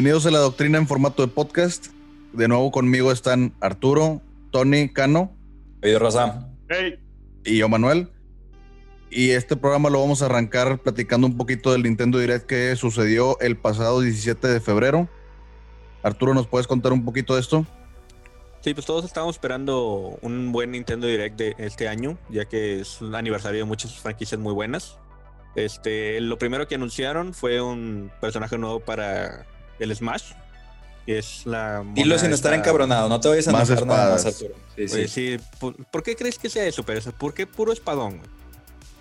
Bienvenidos a la doctrina en formato de podcast. De nuevo conmigo están Arturo, Tony, Cano. Hey, Raza. Hey. Y yo, Manuel. Y este programa lo vamos a arrancar platicando un poquito del Nintendo Direct que sucedió el pasado 17 de febrero. Arturo, ¿nos puedes contar un poquito de esto? Sí, pues todos estábamos esperando un buen Nintendo Direct de este año, ya que es un aniversario de muchas franquicias muy buenas. Este, lo primero que anunciaron fue un personaje nuevo para el Smash. Que es la. Dilo sin estar encabronado, no te vayas a Más enojar nada más. Arturo. Sí, sí. Oye, sí, ¿por, por qué crees que sea eso? Pero ¿por qué puro espadón? güey?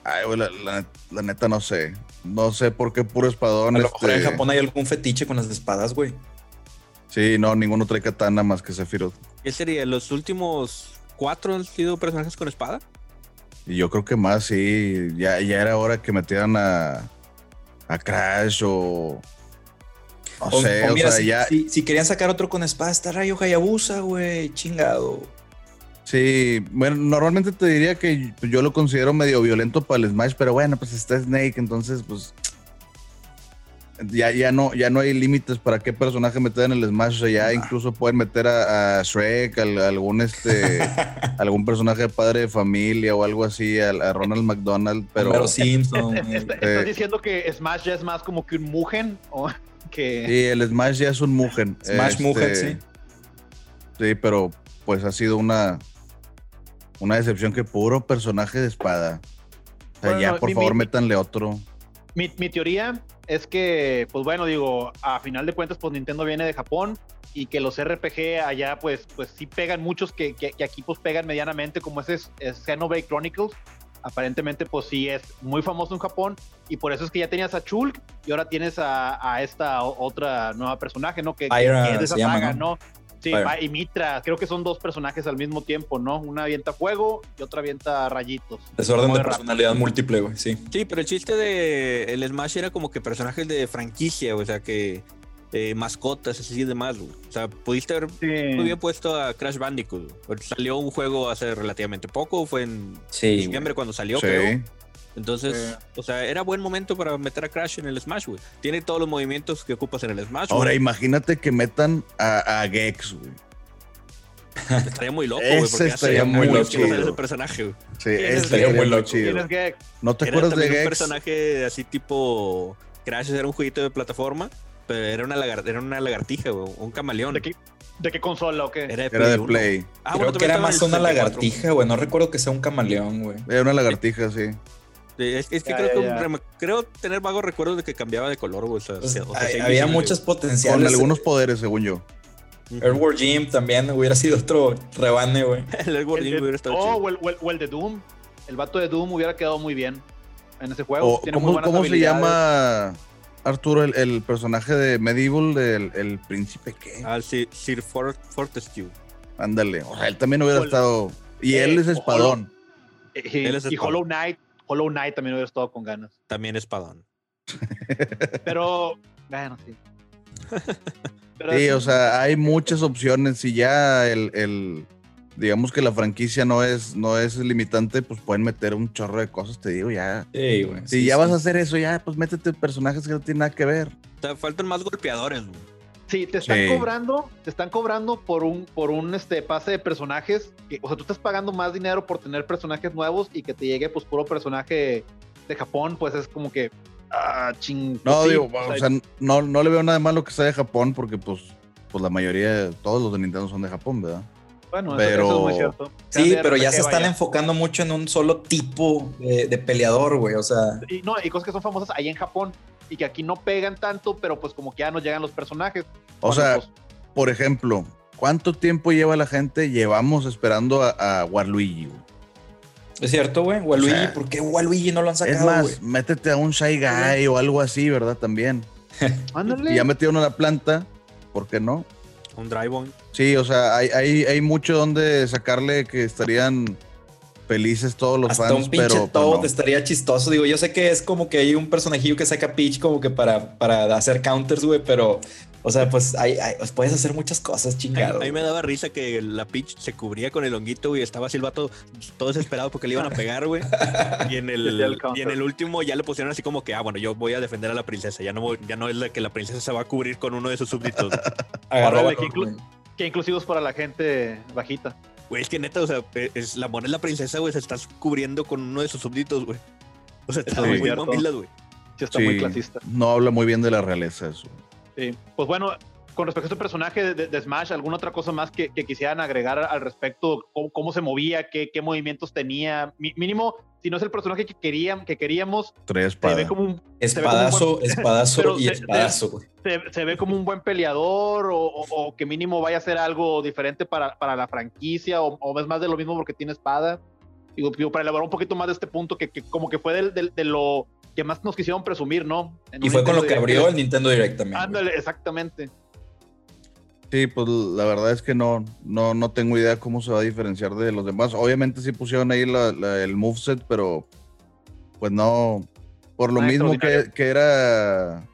Ay, güey, la, la- la neta no sé. No sé por qué puro espadón. A lo mejor en este- Japón hay algún fetiche con las espadas, güey. Sí, no, ninguno trae katana más que Sephiroth. ¿Qué sería? ¿Los últimos cuatro han sido personajes con espada? Y yo creo que más, sí. Ya, ya era hora que metieran a, a Crash o. No O- sé, o o, mira, sea, si, ya. si- si querían sacar otro con espada, está Rayo Hayabusa, güey. Chingado. Sí, bueno, normalmente te diría que yo lo considero medio violento para el Smash, pero bueno, pues está Snake, entonces, pues. Ya, ya, no, ya no hay límites para qué personaje meter en el Smash. O sea, ya incluso pueden meter a, a Shrek, al- algún este, algún personaje de padre de familia o algo así, a, a Ronald McDonald, pero. Pero Simpson. Es- güey. es- Eh. ¿Estás diciendo que Smash ya es más como que un Mugen? ¿O que... Sí, el Smash ya es un Mugen. Smash Este, Mugen, sí. Sí, pero pues ha sido una, una decepción que puro personaje de espada. O sea, Bueno, ya no, por mi- favor mi- métanle otro. Mi, mi teoría es que, pues bueno, digo, a final de cuentas, pues Nintendo viene de Japón y que los RPG allá, pues, pues sí pegan muchos que, que, que aquí pues pegan medianamente, como ese es, es Xenoblade Chronicles. Aparentemente, pues sí es muy famoso en Japón y por eso es que ya tenías a Chulk y ahora tienes a, a esta otra nueva personaje, ¿no? Que, que- Pyra que es de esa llama, saga, ¿no? ¿no? Sí, y Mitra, creo que son dos personajes al mismo tiempo, ¿no? Una avienta fuego y otra avienta rayitos. Desorden de rápido. personalidad múltiple, güey. Sí. Sí, pero el chiste de el Smash era como que personajes de franquicia, o sea, que eh, mascotas, así y demás. güey. O sea, pudiste haber muy bien puesto a Crash Bandicoot. güey. Salió un juego hace relativamente poco, fue en Sí. diciembre cuando salió, Sí. creo. Entonces, Sí. o sea, era buen momento para meter a Crash en el Smash, güey. Tiene todos los movimientos que ocupas en el Smash. Ahora güey. imagínate que metan a, a Gex, güey. estaría muy loco, Ese güey. porque estaría hace muy loco. ese personaje, güey. Sí, ¿Quién es ese Gex? estaría Muy loco. chido. ¿Quién es Gex? ¿No te acuerdas de también un Gex? personaje así tipo Crash era un jueguito de plataforma, pero era una, lagar- era una lagartija, güey, un camaleón. ¿De qué, ¿De qué consola o qué? Era de Era de uno. Play. Ah, Creo bueno, que era más una 64. lagartija, güey. No recuerdo que sea un camaleón, güey. Era una lagartija, sí. Es, es que Ya, creo, ya, que ya. rem- creo tener vagos recuerdos de que cambiaba de color, güey. O sea, Pues, se- o sea, hay- sí, había Con potenciales. algunos poderes, según yo. güey. Earthworm Jim también hubiera sido otro rebane, güey. El Edward El Jim hubiera estado oh, chido. o el, o el- o el de Doom. El vato de Doom hubiera quedado muy bien en ese juego. O, Tiene muy ¿Cómo, buenas cómo se llama, Arturo, el, el personaje de Medieval, del el príncipe qué? Ah, sí, Sir For Fortescue. Ándale. O sea, él también hubiera estado... Y eh, él es o- espadón. Y, Él es y el Hollow Knight. Hollow Knight también hubiera estado con ganas. También espadón. Pero, bueno, sí. Pero Sí, o sea, hay muchas opciones. Si ya el, el- digamos que la franquicia no es, no es limitante, pues pueden meter un chorro de cosas, te digo, ya. Si sí, ya sí. vas a hacer eso, ya, pues métete personajes que no tienen nada que ver. O sea, faltan más golpeadores, güey. Sí, te están Sí. cobrando, te están cobrando por un, por un este pase de personajes. Que, o sea, tú estás pagando más dinero por tener personajes nuevos y que te llegue pues puro personaje de Japón, pues es como que ah, ching. No, sí, digo, o sea, no, no le veo nada malo que sea de Japón, porque pues, pues la mayoría, todos los de Nintendo son de Japón, ¿verdad? Bueno, eso- pero- eso, es muy cierto. Sí, pero ya se están vaya. enfocando mucho en un solo tipo de, de peleador, güey. O sea, Y, no, y cosas que son famosas ahí en Japón y que aquí no pegan tanto, pero pues como que ya nos llegan los personajes. O sea, pues, por ejemplo, ¿cuánto tiempo lleva la gente? Llevamos esperando a, a Waluigi. güey. es cierto, güey. Waluigi, sea, ¿por qué Waluigi no lo han Es sacado, más, güey? métete a un Shy Guy o algo así, ¿verdad? También. ándale. Y ya metieron a la planta, ¿por qué no? Un Drive-On. Sí, o sea, hay, hay, hay mucho donde sacarle que estarían felices todos los Hasta fans, un pinche pero pues, Toad no. estaría chistoso. Digo, yo sé que es como que hay un personajillo que saca Peach como que para, para hacer counters, güey, pero O sea, pues, hay, hay- pues, puedes hacer muchas cosas, chingado. a mí me daba risa que la Peach se cubría con el honguito y estaba Silvato todo desesperado porque le iban a pegar, güey. Y en Sí, sí, el el, y en el último ya le pusieron así como que, ah, bueno, yo voy a defender a la princesa. Ya no, voy- ya no es la que la princesa se va a cubrir con uno de sus súbditos. Agarró qué inclu-. Que inclusivos para la gente bajita. Güey, es que neta, o sea, eh, es, la mona es la princesa, güey, se está cubriendo con uno de sus súbditos, güey. O sea, está es muy mamilas, güey. Sí, está Sí, muy clasista. No habla muy bien de la realeza eso. Sí. Pues bueno, con respecto a este personaje de, de Smash, ¿alguna otra cosa más que, que quisieran agregar al respecto? ¿Cómo, cómo se movía? Qué, ¿Qué movimientos tenía? Mi- mínimo, si no es el personaje que, querían, que queríamos, Tres se ve espadas. como un, Espadazo, espadazo Pero y se- espadazo, se, se ve como un buen peleador o, o- o que mínimo vaya a ser algo diferente para, para la franquicia o, o es más de lo mismo porque tiene espada. Digo, digo, para elaborar un poquito más de este punto que, que como que fue del- del- de lo que más nos quisieron presumir, ¿no? En Y fue con lo que Direct. abrió el Nintendo Direct también. güey. Ándale, exactamente. Sí, pues la verdad es que no, no, no tengo idea cómo se va a diferenciar de los demás. Obviamente sí pusieron ahí la- la- el moveset, pero pues no. Por lo Nada mismo que, que era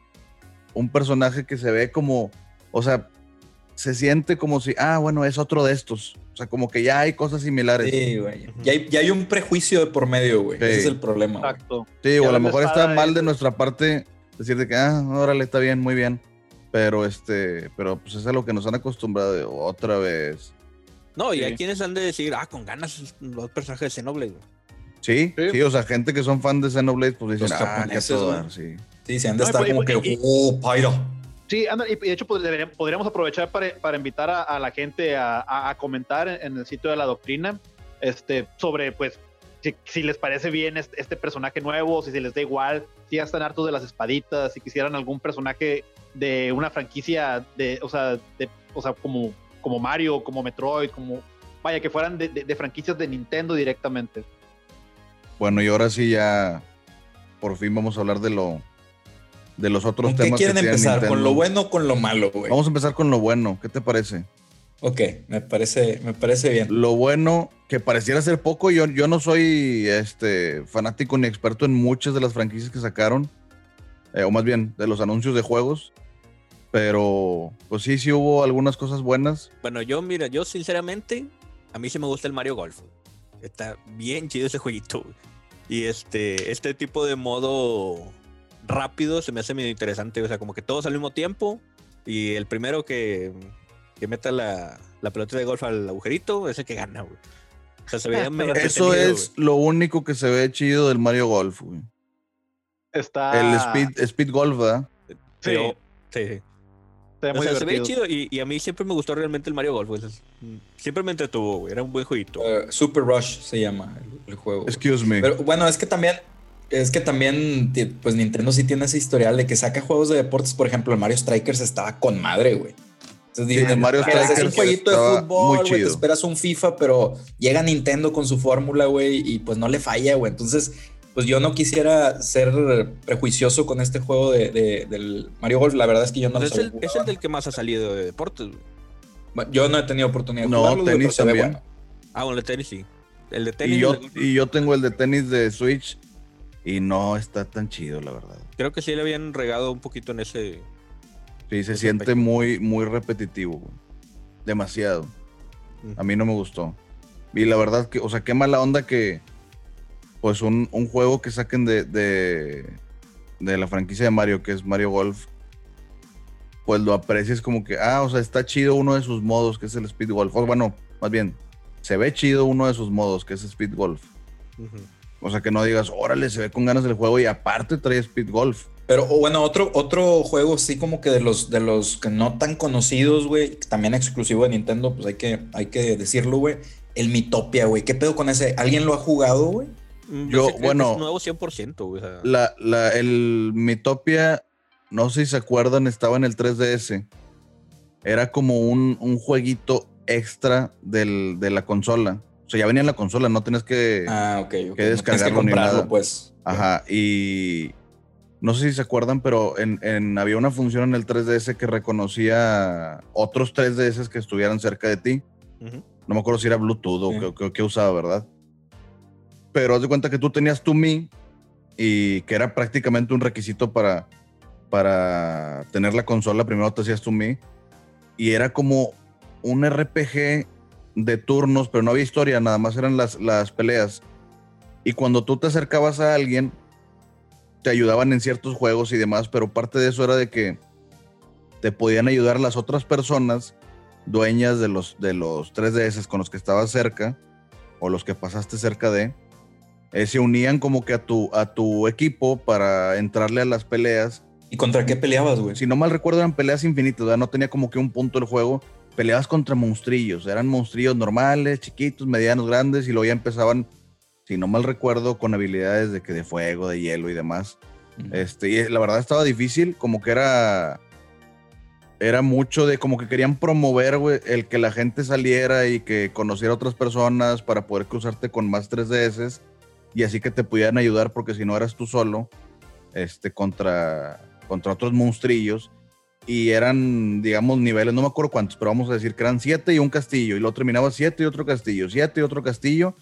un personaje que se ve como, o sea, se siente como si, ah, bueno, es otro de estos. O sea, como que ya hay cosas similares. Sí, Sí, güey. Ya, hay, ya hay un prejuicio de por medio, güey. Sí. Ese es el problema. Exacto. o Ya a lo mejor está mal de nuestra parte decir de que, ah, órale, está bien, muy bien. Pero este, pero pues es a lo que nos han acostumbrado de otra vez. No, y Sí. hay quienes han de decir, ah, con ganas los personajes de Xenoblade, güey. Sí, Sí. sí, o sea, gente que son fan de Xenoblade, pues dicen, Los ah, japoneses, todo sí. Sí, se han de No, estar pues, y- como que, y- oh, Pyro. Sí, anda, y de hecho pues, podríamos aprovechar para, para invitar a, la gente a, a- comentar en, el sitio de la doctrina este, sobre pues si, les parece bien este, personaje nuevo, si se les da igual, si ya están hartos de las espaditas, si quisieran algún personaje de una franquicia de, o sea, de, o sea como, como Mario, como Metroid, como vaya, que fueran de- de franquicias de Nintendo directamente. Bueno, y ahora sí ya por fin vamos a hablar de lo de los otros ¿Con qué quieren que empezar? ¿Con lo bueno o con lo malo, güey? Vamos a empezar con lo bueno, ¿qué te parece? Ok, me parece, me parece bien. Lo bueno que pareciera ser poco, yo, yo no soy este fanático ni experto en muchas de las franquicias que sacaron, eh, o más bien de los anuncios de juegos, pero pues sí, sí hubo algunas cosas buenas. Bueno, yo, mira, yo sinceramente, a mí sí me gusta el Mario Golf. Está bien chido ese jueguito. güey. Y este, este tipo de modo rápido se me hace medio interesante. O sea, como que todos al mismo tiempo. Y el primero que, que meta la, la pelota de golf al agujerito es el que gana, güey. O sea, se veía medio Eso es lo único que se ve chido del Mario Golf, güey. Está El Speed, Speed Golf, ¿verdad? Sí, Pero- sí, sí. se ve O sea, se ve chido y, y a mí siempre me gustó realmente el Mario Golf. güey. Siempre me entretuvo, güey. Era un buen jueguito. Eh, Super Rush se llama el, el juego. güey. Excuse me. Pero bueno, es que también, es que también, pues Nintendo sí tiene ese historial de que saca juegos de deportes. Por ejemplo, el Mario Strikers estaba con madre, güey. Entonces Sí, el Mario "Ah, es un Strikers jueguito de fútbol, muy güey, te chido". esperas un FIFA, pero llega Nintendo con su fórmula, güey, y pues no le falla, güey. Entonces, pues yo no quisiera ser prejuicioso con este juego de, de- del Mario Golf. La verdad es que yo no Pues lo es, el, es el del que más ha salido de deportes. güey. Yo no he tenido oportunidad de No, jugarlo, güey, tenis ve también. bueno. Ah, bueno, el de tenis sí. El de tenis Y yo, de y yo tengo el de tenis de Switch y no está tan chido, la verdad. creo que sí le habían regado un poquito en ese. Sí, se Ese siente aspecto. muy, muy repetitivo, güey. Demasiado. A mí no me gustó. Y la verdad que, o sea, qué mala onda que, pues, un, un juego que saquen de, de, de la franquicia de Mario, que es Mario Golf, pues lo aprecies como que, ah, o sea, está chido uno de sus modos, que es el Speed Golf. O bueno, más bien, se ve chido uno de sus modos, que es Speed Golf. O sea, que no digas, órale, se ve con ganas del juego y aparte trae Speed Golf. Pero o bueno, otro, otro juego sí como que de los, de los que no tan conocidos, güey, también exclusivo de Nintendo, pues hay que, hay que decirlo, güey. El Mitopia, güey. ¿Qué pedo con ese? ¿Alguien lo ha jugado, güey? Mm, Yo, ese creo que bueno- Es nuevo 100%, güey. o sea, La, la, el Mitopia, no sé si se acuerdan, estaba en el 3DS. Era como un, un jueguito extra del, de la consola. O sea, ya venía en la consola, no tienes que... Ah, ok, ok. Que No tienes descargarlo ni comprarlo, nada. pues. Ajá, y no sé si se acuerdan, pero en, en- había una función en el 3DS que reconocía otros 3DS que estuvieran cerca de ti. ujú. No me acuerdo si era Bluetooth o Sí. qué- qué, qué usaba, ¿verdad? Pero haz de cuenta que tú tenías tu Mi y que era prácticamente un requisito para, para tener la consola. Primero te hacías tu Mi. Y era como un RPG de turnos, pero no había historia, nada más eran las, las peleas. Y cuando tú te acercabas a alguien, te ayudaban en ciertos juegos y demás, pero parte de eso era de que te podían ayudar las otras personas dueñas de los, de los 3DS con los que estabas cerca o los que pasaste cerca de, eh, se unían como que a tu, a tu equipo para entrarle a las peleas. ¿Y contra qué peleabas, güey? Si no mal recuerdo, eran peleas infinitas, no tenía como que un punto el juego. Peleabas contra monstrillos, eran monstrillos normales, chiquitos, medianos, grandes, y luego ya empezaban, si no mal recuerdo, con habilidades de que de fuego, de hielo y demás. Este, y la verdad estaba difícil, como que era era mucho de como que querían promover, güey, el que la gente saliera y que conociera a otras personas para poder cruzarte con más 3DS y así que te pudieran ayudar porque si no eras tú solo, este, contra, contra otros monstrillos y eran, digamos, niveles, no me acuerdo cuántos, pero vamos a decir que eran siete y un castillo y luego terminaba siete y otro castillo, siete y otro castillo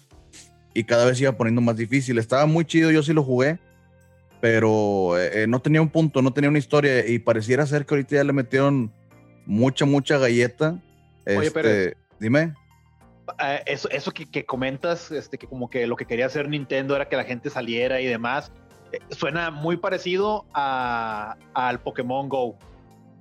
y cada vez iba poniendo más difícil. Estaba muy chido, yo sí lo jugué pero eh, no tenía un punto, no tenía una historia y pareciera ser que ahorita ya le metieron mucha, mucha galleta. Oye, pero este, dime. Ah, eso, eso que, comentas, este, que como que lo que quería hacer Nintendo era que la gente saliera y demás, eh, suena muy parecido a, al Pokémon Go.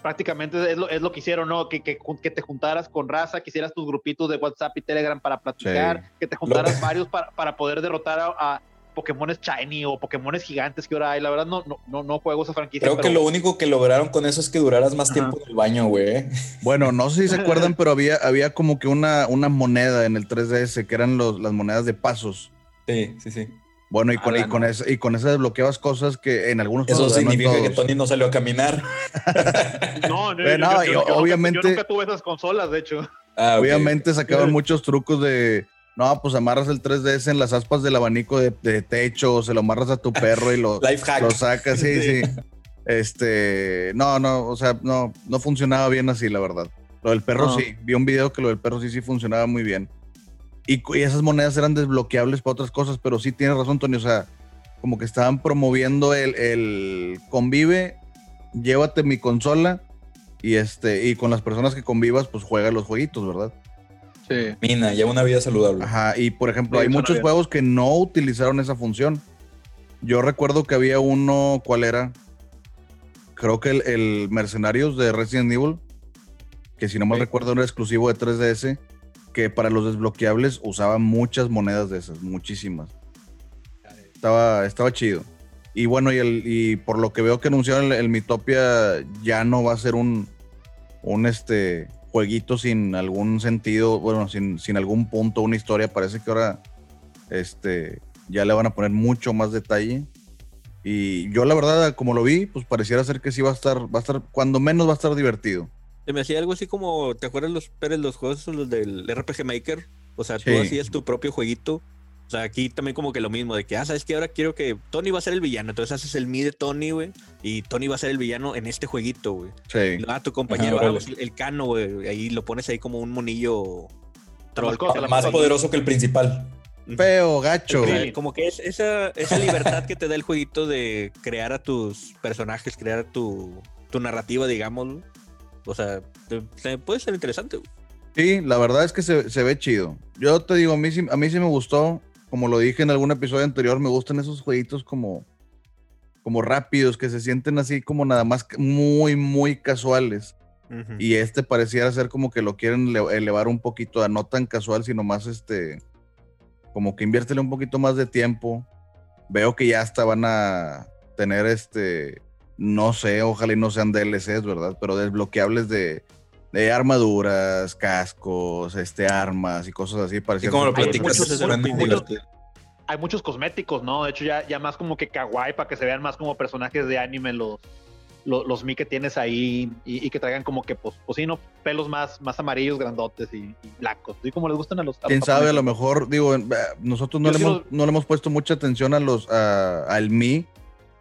Prácticamente es lo, es lo que hicieron, ¿no? Que, que, que, te juntaras con raza, que hicieras tus grupitos de WhatsApp y Telegram para platicar, que te juntaras varios para, para poder derrotar a Pokémones shiny o Pokémones gigantes que ahora hay. La verdad, no, no, no, no juego esa franquicia. Creo que lo único que lograron con eso es que duraras más tiempo en el baño, güey. Bueno, no sé si se acuerdan, pero había, había como que una, una moneda en el 3DS que eran los, las monedas de pasos. Sí, sí, sí. Bueno, y con, y, con esa, y con desbloqueabas cosas que en algunos Eso significa que Tony no salió a caminar. no, no, no yo, obviamente. Yo nunca tuve esas consolas, de hecho. Ah, obviamente sacaban muchos trucos de no, pues amarras el 3DS en las aspas del abanico de, techo, o se lo amarras a tu perro y lo, lo sacas, sí, sí, Este, no, no, o sea, no, no funcionaba bien así, la verdad. Lo del perro sí, vi un video que lo del perro sí, sí funcionaba muy bien. Y, esas monedas eran desbloqueables para otras cosas, pero sí tienes razón, Tony, o sea, como que estaban promoviendo el, el convive, llévate mi consola y este, y con las personas que convivas, pues juega los jueguitos, ¿verdad? Sí. Mina, ya una vida saludable. Ajá, y por ejemplo, hay muchos juegos que no utilizaron esa función. Yo recuerdo que había uno, ¿cuál era? Creo que el, Mercenarios de Resident Evil, que si no me recuerdo era exclusivo de 3DS, que para los desbloqueables usaba muchas monedas de esas, muchísimas. Estaba, estaba chido. Y bueno, y, el, y por lo que veo que anunciaron el, el Mitopia ya no va a ser un, un este jueguito sin algún sentido, bueno, sin, sin algún punto, una historia. Parece que ahora este, ya le van a poner mucho más detalle. Y yo la verdad, como lo vi, pues pareciera ser que sí va a estar, va a estar, cuando menos va a estar divertido. Se me hacía algo así como, ¿te acuerdas los Pérez, los juegos los del RPG Maker? O sea, tú hacías tu propio jueguito o sea, aquí también como que lo mismo, de que, ah, sabes que ahora quiero que Tony va a ser el villano. Entonces haces el mi de Tony, güey. Y Tony va a ser el villano en este jueguito, güey. Sí. Ah, tu compañero, ah, el, cano, güey. Ahí lo pones ahí como un monillo troll. Más, poderoso que el principal. Feo, gacho. como que es esa, esa libertad que te da el jueguito de crear a tus personajes, crear tu, tu narrativa, digamos. O sea, puede ser interesante, güey. Sí, la verdad es que se, se, ve chido. Yo te digo, a mí, a mí sí me gustó como lo dije en algún episodio anterior, me gustan esos jueguitos como, como rápidos, que se sienten así como nada más muy, muy casuales. Y este pareciera ser como que lo quieren elevar un poquito a no tan casual, sino más este, como que inviértele un poquito más de tiempo. Veo que ya hasta van a tener este, no sé, ojalá y no sean DLCs, ¿verdad? Pero desbloqueables de, de armaduras, cascos, este, armas y cosas así. Y como lo platicas, hay muchos cosméticos, ¿no? De hecho, ya, ya más como que kawaii para que se vean más como personajes de anime los, los, los mi que tienes ahí y, que traigan como que, pues, pues sí, ¿no? Pelos más, más amarillos, grandotes y, blancos. Y como les gustan a los. Quién sabe, a lo mejor, digo, nosotros no le, hemos, no le hemos puesto mucha atención a los, al Mi.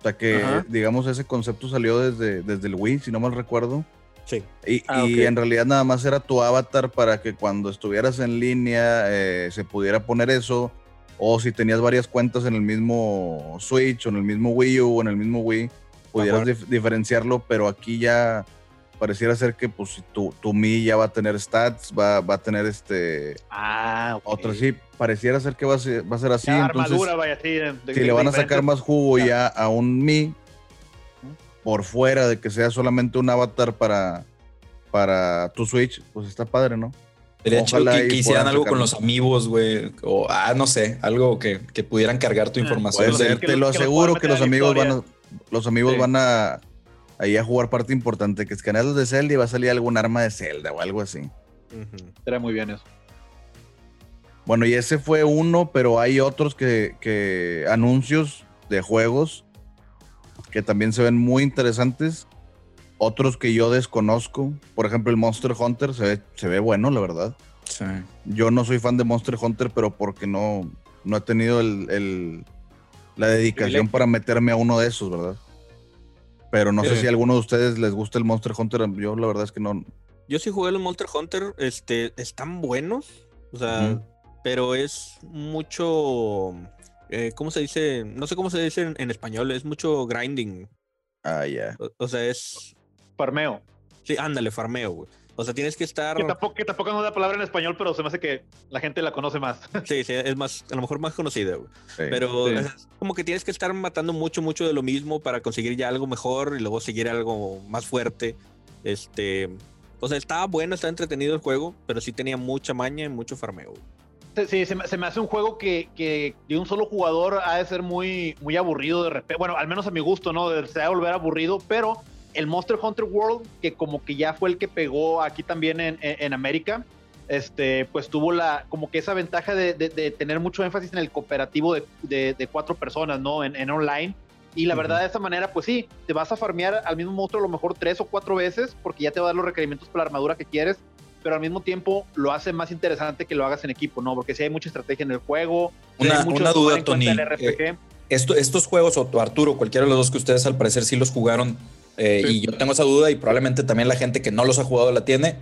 O sea que, digamos, ese concepto salió desde, desde el Wii, si no mal recuerdo. Sí. Y, ah, en realidad nada más era tu avatar para que cuando estuvieras en línea eh, se pudiera poner eso. O si tenías varias cuentas en el mismo Switch o en el mismo Wii U o en el mismo Wii, pudieras dif- diferenciarlo, pero aquí ya pareciera ser que pues si tu, tu Mi ya va a tener stats, va, va a tener este Ah, ok. otro sí, pareciera ser que va a ser, va a ser así, Ya, entonces armadura, vaya, sí. de- de- si de le van a sacar más jugo Ya. ya a un Mi por fuera de que sea solamente un avatar para para tu Switch, pues está padre, ¿no? Sería chido Ojalá que, hicieran algo con los amigos, güey. O, ah, no sé, algo que, que pudieran cargar tu Ah, información. Puede ser, te lo- aseguro que los amigos van a, los amigos Sí. van a ahí a jugar parte importante, que escaneas los de Zelda y va a salir algún arma de Zelda o algo así. Ujú. Estaría muy bien eso. Bueno, y ese fue uno, pero hay otros que, que anuncios de juegos que también se ven muy interesantes. Otros que yo desconozco. Por ejemplo, el Monster Hunter se ve, se ve bueno, la verdad. Sí. Yo no soy fan de Monster Hunter, pero porque no, no he tenido el, el- la dedicación para meterme a uno de esos, ¿verdad? Pero no sé si a alguno de ustedes les gusta el Monster Hunter. Yo la verdad es que no. Yo sí jugué los Monster Hunter, este, están buenos, o sea, pero es mucho, eh, ¿cómo se dice? No sé cómo se dice en, en español, es mucho grinding, Ah, ya. o, o sea, es, Farmeo. sí, ándale, farmeo, güey. O sea, tienes que estar, Que tampoco, que tampoco es una palabra en español, pero se me hace que la gente la conoce más. sí, sí, es más, a lo mejor más conocida, güey. Sí. Pero Sí. es como que tienes que estar matando mucho, mucho de lo mismo para conseguir ya algo mejor y luego seguir algo más fuerte. Este, o sea, estaba bueno, estaba entretenido el juego, pero sí tenía mucha maña y mucho farmeo. Sí, se me, se me hace un juego que, que de un solo jugador ha de ser muy, muy aburrido de repente. Bueno, al menos a mi gusto, ¿no? De- Se va a volver aburrido, pero el Monster Hunter World, que como que ya fue el que pegó aquí también en, en- en América, este, pues tuvo la, como que esa ventaja de, de- de tener mucho énfasis en el cooperativo de, de- cuatro personas, ¿no? En, en online. Y la Ujú. verdad, de esa manera, pues sí, te vas a farmear al mismo monstruo a lo mejor tres o cuatro veces, porque ya te va a dar los requerimientos para la armadura que quieres, pero al mismo tiempo lo hace más interesante que lo hagas en equipo, ¿no? Porque si hay mucha estrategia en el juego. sí Una- una duda, Tony, RPG. Esto- estos juegos, o Arturo, cualquiera de los dos que ustedes al parecer sí los jugaron, eh, Sí. y yo tengo esa duda, y probablemente también la gente que no los ha jugado la tiene.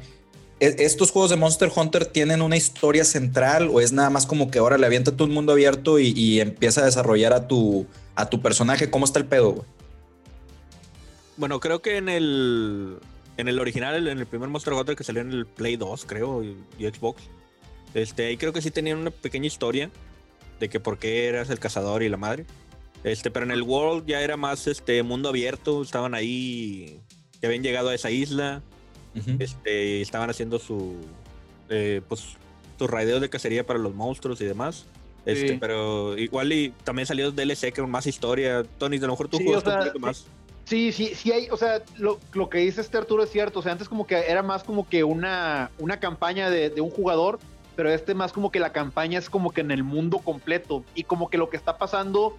¿E- ¿Estos juegos de Monster Hunter tienen una historia central o es nada más como que ahora le avienta todo un mundo abierto y, y empieza a desarrollar a tu, a tu personaje? ¿Cómo está el pedo, güey? Bueno, creo que en el en el original, en el primer Monster Hunter que salió en el Play 2, creo, y, y Xbox, este, ahí creo que sí tenían una pequeña historia de que por qué eras el cazador y la madre. Este, pero en el World ya era más este mundo abierto, estaban ahí, que habían llegado a esa isla, este, estaban haciendo su eh, pues sus raideos de cacería para los monstruos y demás. Este, Sí. pero igual y también salió DLC con más historia. Tony, a lo mejor tú Sí, jugaste o sea, un poquito sí. más. Sí, sí, sí hay, o sea, lo, lo que dice este Arturo es cierto, o sea, antes como que era más como que una, una campaña de, de un jugador, pero este más como que la campaña es como que en el mundo completo y como que lo que está pasando,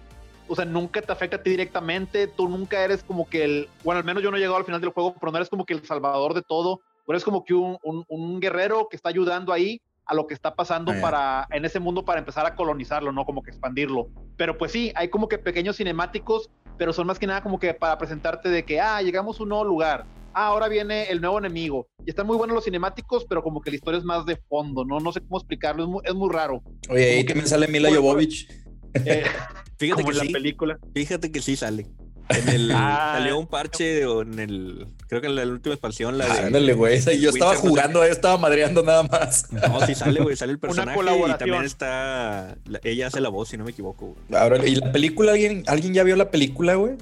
o sea, nunca te afecta a ti directamente, tú nunca eres como que el, bueno, al menos yo no he llegado al final del juego, pero no eres como que el salvador de todo, tú eres como que un, un- un guerrero que está ayudando ahí a lo que está pasando Ah, para en ese mundo para empezar a colonizarlo, ¿no? Como que expandirlo. Pero pues sí, hay como que pequeños cinemáticos pero son más que nada como que para presentarte de que, ah, llegamos a un nuevo lugar, ah, ahora viene el nuevo enemigo. Y están muy buenos los cinemáticos, pero como que la historia es más de fondo, ¿no? No sé cómo explicarlo, es muy, es muy raro. Oye, ahí también sale Mila Jovovich. Eh, Fíjate como que en la sí. película. Fíjate que sí sale. En el, Ah. salió un parche o en el. Creo que en la última expansión. La de- Ándale, güey. Yo estaba Winter, no sé jugando, yo estaba madreando nada más. No, sí sale, güey. Sale el personaje. Y también está. la- ella hace la voz, si no me equivoco. güey. Ahora, ¿y la película? ¿Alguien, ¿alguien ya vio la película, güey?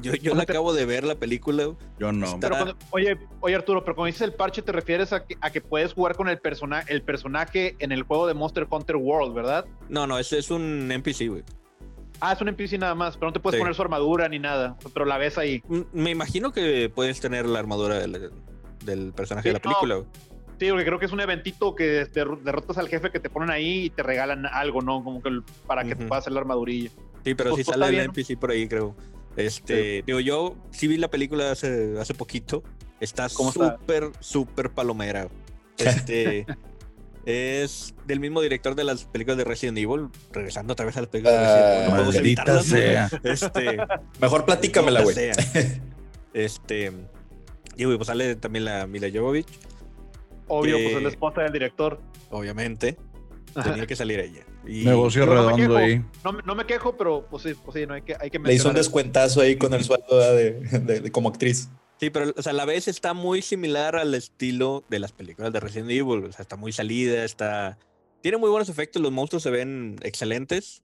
Yo, yo la acabo de ver la película. Yo no. Pero cuando- oye, oye Arturo, pero cuando dices el parche te refieres a que, a que puedes jugar con el, persona, el personaje en el juego de Monster Hunter World, ¿verdad? No, no, ese es un NPC, güey. Ah, es un NPC nada más, pero no te puedes Sí. poner su armadura ni nada, pero la ves ahí. M- Me imagino que puedes tener la armadura del, del personaje de la película. güey. Sí, porque creo que es un eventito que der- derrotas al jefe que te ponen ahí y te regalan algo, ¿no? Como que para que te puedas hacer la armadurilla. Sí, pero Pues, sí pues, sale el bien. NPC por ahí, creo. Este, digo, yo sí vi la película hace, hace poquito. Está súper, súper palomera. Este es del mismo director de las películas de Resident Evil. Regresando otra vez a las películas de Resident Evil. No sea. Este, Mejor platícamela, güey. Este, y pues sale también la Mila Jovovich, Obvio, Que- pues es la esposa del director. obviamente. Tenía que salir ella. Y Negocio no redondo quejo. ahí. No, me- no me quejo, pero pues sí, pues sí, no hay que, hay que Le hizo un descuentazo ahí con el sueldo de, de- de- como actriz. Sí, pero o sea, a la vez está muy similar al estilo de las películas de Resident Evil. O sea, está muy salida, está. Tiene muy buenos efectos, los monstruos se ven excelentes.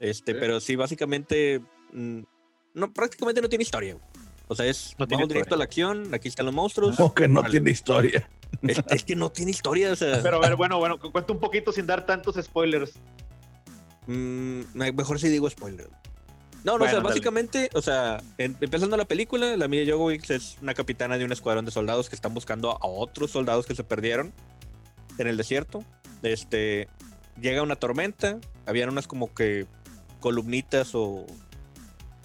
Este, Sí. pero sí, básicamente. mm, No, prácticamente no tiene historia. O sea, es No vamos directo a la acción, aquí están los monstruos. Como que no tiene historia. Es, es que no tiene historia, o sea. Pero a ver, bueno, bueno, cu- cuenta un poquito sin dar tantos spoilers. Mm, me- mejor si digo spoiler. No, no, Bueno, o sea, dale. básicamente, o sea, en- empezando la película, la Mia Jovovich es una capitana de un escuadrón de soldados que están buscando a otros soldados que se perdieron en el desierto. Este, llega una tormenta, habían unas como que columnitas o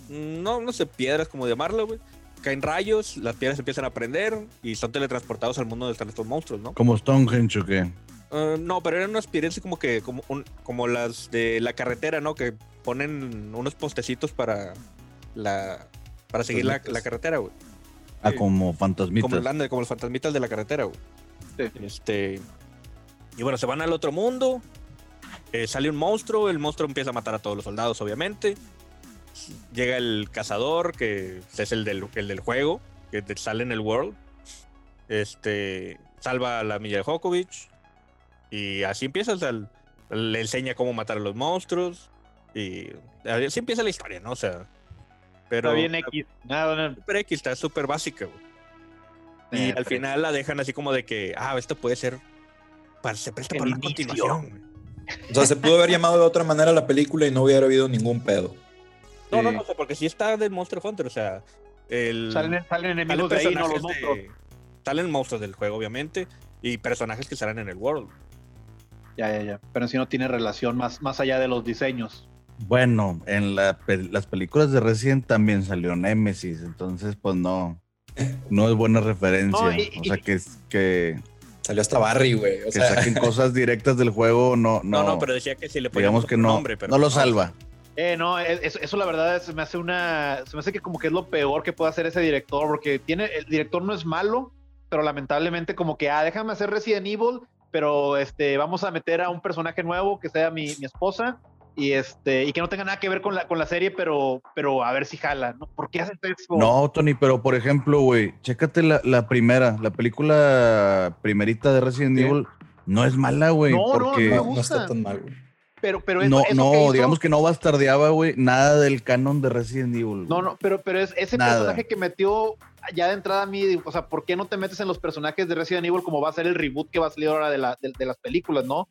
no, no sé, piedras como llamarlo, güey. Caen rayos, las piedras empiezan a prender y son teletransportados al mundo donde están estos monstruos, ¿no? Como Stonehenge o qué. Ah, no, pero eran unas piedras como que como, un- como las de la carretera, ¿no? Que ponen unos postecitos para la para seguir la, carretera, güey. Ah, Sí. como fantasmitas. Como, el- como los fantasmitas de la carretera, güey. Sí. Este y bueno, se van al otro mundo. eh, sale un monstruo, el monstruo empieza a matar a todos los soldados, obviamente. Llega el cazador, que es el del, el del juego, que sale en el World. Este salva a la Milla Jokovic. Y así empieza, o sea, le enseña cómo matar a los monstruos. Y así empieza la historia, ¿no? O sea. Pero Está bien X. Nada, no, Super X está súper básica, güey. Y Eh, al final la dejan así como de que, ah, esto puede ser. Para, se presta para una continuación. güey. O sea, se pudo haber llamado de otra manera la película y no hubiera habido ningún pedo. No, no, no, o sea, porque sí está del Monster Hunter, o sea. El, Salen, salen salen enemigos de ahí, no los monstruos. de- Salen monstruos del juego, obviamente. Y personajes que salen en el World. Ya, ya, ya. Pero si no tiene relación más, más allá de los diseños. Bueno, en la las películas de Resident también salió Nemesis, entonces pues no, no es buena referencia. No, y- o sea, que, que, Salió hasta Barry, güey. O que sea, saquen cosas directas del juego, no, No, no, no, pero decía que si le digamos poníamos que no, nombre, pero no lo salva. Eh, no, es- eso, eso la verdad se me hace una. Se me hace que como que es lo peor que puede hacer ese director, porque tiene. El director no es malo, pero lamentablemente, como que, ah, déjame hacer Resident Evil, pero este, vamos a meter a un personaje nuevo que sea mi, mi esposa. Y este, y que no tenga nada que ver con la, con la serie, pero, pero a ver si jala, ¿no? ¿Por qué haces eso? No, Tony, pero por ejemplo, güey, chécate la, la primera, la película primerita de Resident Sí. Evil, no es mala, güey, No, no, porque me no, no, no está gusta. tan mal, güey. Pero, pero eso, no, eso que hizo- digamos que no bastardeaba, güey, nada del canon de Resident Evil. No, güey. no, pero, pero es ese Nada. personaje que metió ya de entrada a mí, o sea, ¿por qué no te metes en los personajes de Resident Evil como va a ser el reboot que va a salir ahora de, la, de, de las películas, ¿no?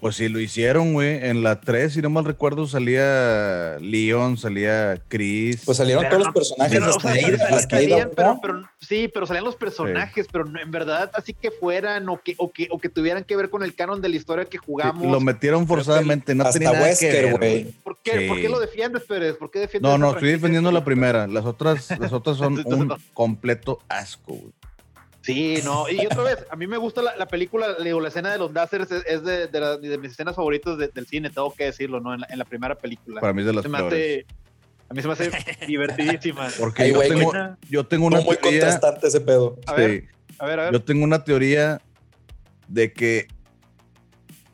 Pues sí, lo hicieron, güey. En la 3, si no mal recuerdo, salía Leon, salía Chris. Pues salieron Pero todos no- los personajes. Pero, o hasta sea, ahí, salían, hasta ahí, salían, ¿no? pero, pero- sí, pero salían los personajes, pero en verdad así que fueran o que, o, que, o que tuvieran que ver con el canon de la historia que Sí, jugamos. lo metieron forzadamente, no hasta tenía nada que Wesker, ver, güey. ¿Por, qué, Sí. ¿Por qué lo defiendes, Pérez? ¿Por qué defiendes No, no, estoy defendiendo la primera. Las otras, las otras son un completo asco, güey. Sí, no, y otra vez, a mí me gusta la, la película, digo, la escena de los láseres es, es de, de, la- de mis escenas favoritas de- del cine, tengo que decirlo, ¿no? En la, en la primera película. Para mí es de las Se me peores. hace- a mí se me hace divertidísima. Porque Ay, yo, tengo, buena. yo tengo una muy teoría. contrastante ese pedo. A sí, ver, A ver, a ver. yo tengo una teoría de que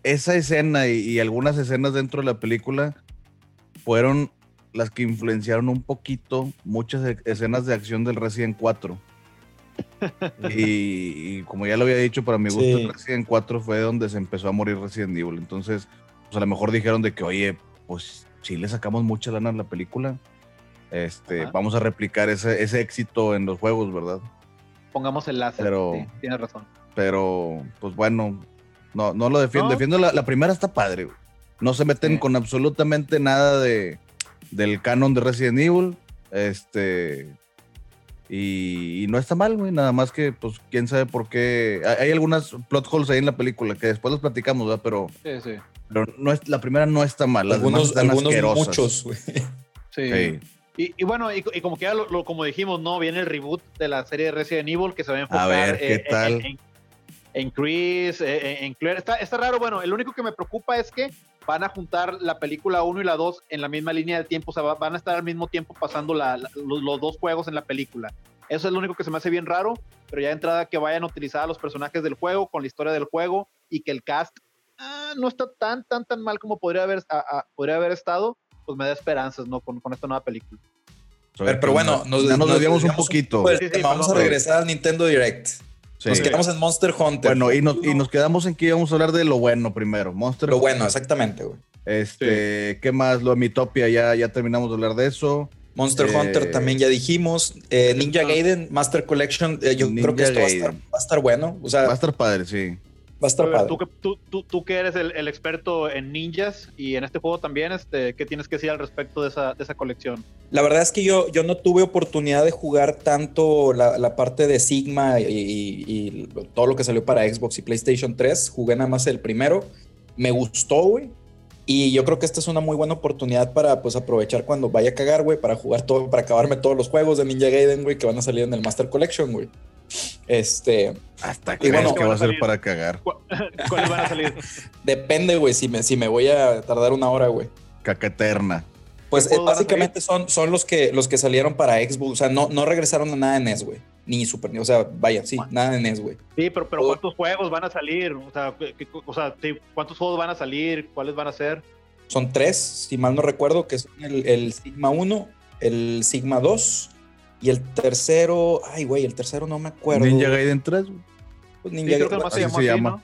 esa escena y, y algunas escenas dentro de la película fueron las que influenciaron un poquito muchas e- escenas de acción del Resident 4. Y, y como ya lo había dicho, para mi gusto, Sí. Resident 4 fue donde se empezó a morir Resident Evil. Entonces, pues a lo mejor dijeron de que, oye, pues sí le sacamos mucha lana a la película. Este, Ajá. vamos a replicar ese, ese éxito en los juegos, ¿verdad? Pongamos el láser. Pero- Sí, tienes razón. Pero, pues bueno, no, no lo defiendo. No. Defiendo la, la primera está padre, güey. No se meten Sí. con absolutamente nada de, del canon de Resident Evil. Este. Y, y no está mal, güey. Nada más que, pues, quién sabe por qué. Hay, hay algunas plot holes ahí en la película que después los platicamos, ¿verdad? Pero, Sí, sí. pero no es, la primera no está mal. Las demás Algunos, están algunos asquerosas. muchos, güey. Sí. Sí. Y, y bueno, y, y como que ya lo, lo- como dijimos, ¿no? Viene el reboot de la serie de Resident Evil que se va a enfocar ver, ¿qué eh, en- tal? En, en Chris, en, en Claire. Está, está raro, bueno, el único que me preocupa es que van a juntar la película 1 y la 2 en la misma línea de tiempo, o sea, va- van a estar al mismo tiempo pasando la- la- los, los dos juegos en la película. Eso es lo único que se me hace bien raro, pero ya de entrada que vayan a utilizar a los personajes del juego con la historia del juego y que el cast, ah, no está tan, tan, tan mal como podría haber, podría haber estado, pues me da esperanzas, ¿no? Con, con esta nueva película. pero, bueno, nos, ya nos, desviamos un poquito. vamos a regresar al Nintendo Direct. Nos quedamos en Monster Hunter. Bueno, y nos, y nos quedamos en que íbamos a hablar de lo bueno primero. Monster Lo bueno, exactamente, güey. Este, ¿qué más? Lo de Mitopia, ya, ya terminamos de hablar de eso. Monster eh, Hunter también ya dijimos. Eh, Ninja Gaiden Master Collection, eh, yo creo que esto va a, estar, bueno. O sea, va a estar padre, sí. Va a estar padre. Tú, tú, tú, que eres el, experto en ninjas y en este juego también, este, ¿qué tienes que decir al respecto de esa, de esa colección? La verdad es que yo, yo no tuve oportunidad de jugar tanto la, la parte de Sigma y, y, todo lo que salió para Xbox y PlayStation 3. Jugué nada más el primero. Me gustó, güey y yo creo que esta es una muy buena oportunidad para pues aprovechar cuando vaya a cagar, güey, para jugar todo, para acabarme todos los juegos de Ninja Gaiden, güey, que van a salir en el Master Collection, güey. Este. Hasta que bueno, que va a ser para cagar. ¿Cuáles van a salir? Depende, güey, si me, si me voy a tardar una hora, güey. Caca eterna. Pues eh, básicamente son, son los que los que salieron para Xbox. O sea, no, no regresaron a nada en NES, güey. Ni Super O sea, vaya, sí, nada en NES, güey. Sí, pero, pero ¿cuántos juegos van a salir? O sea, o sea ¿cuántos juegos van a salir? ¿Cuáles van a ser? Son tres, si mal no recuerdo, que son el, Sigma 1, el Sigma 2 y el tercero. Ay, güey, el tercero no me acuerdo. Ninja Gaiden 3, Pues Ninja Gaiden se, se llama.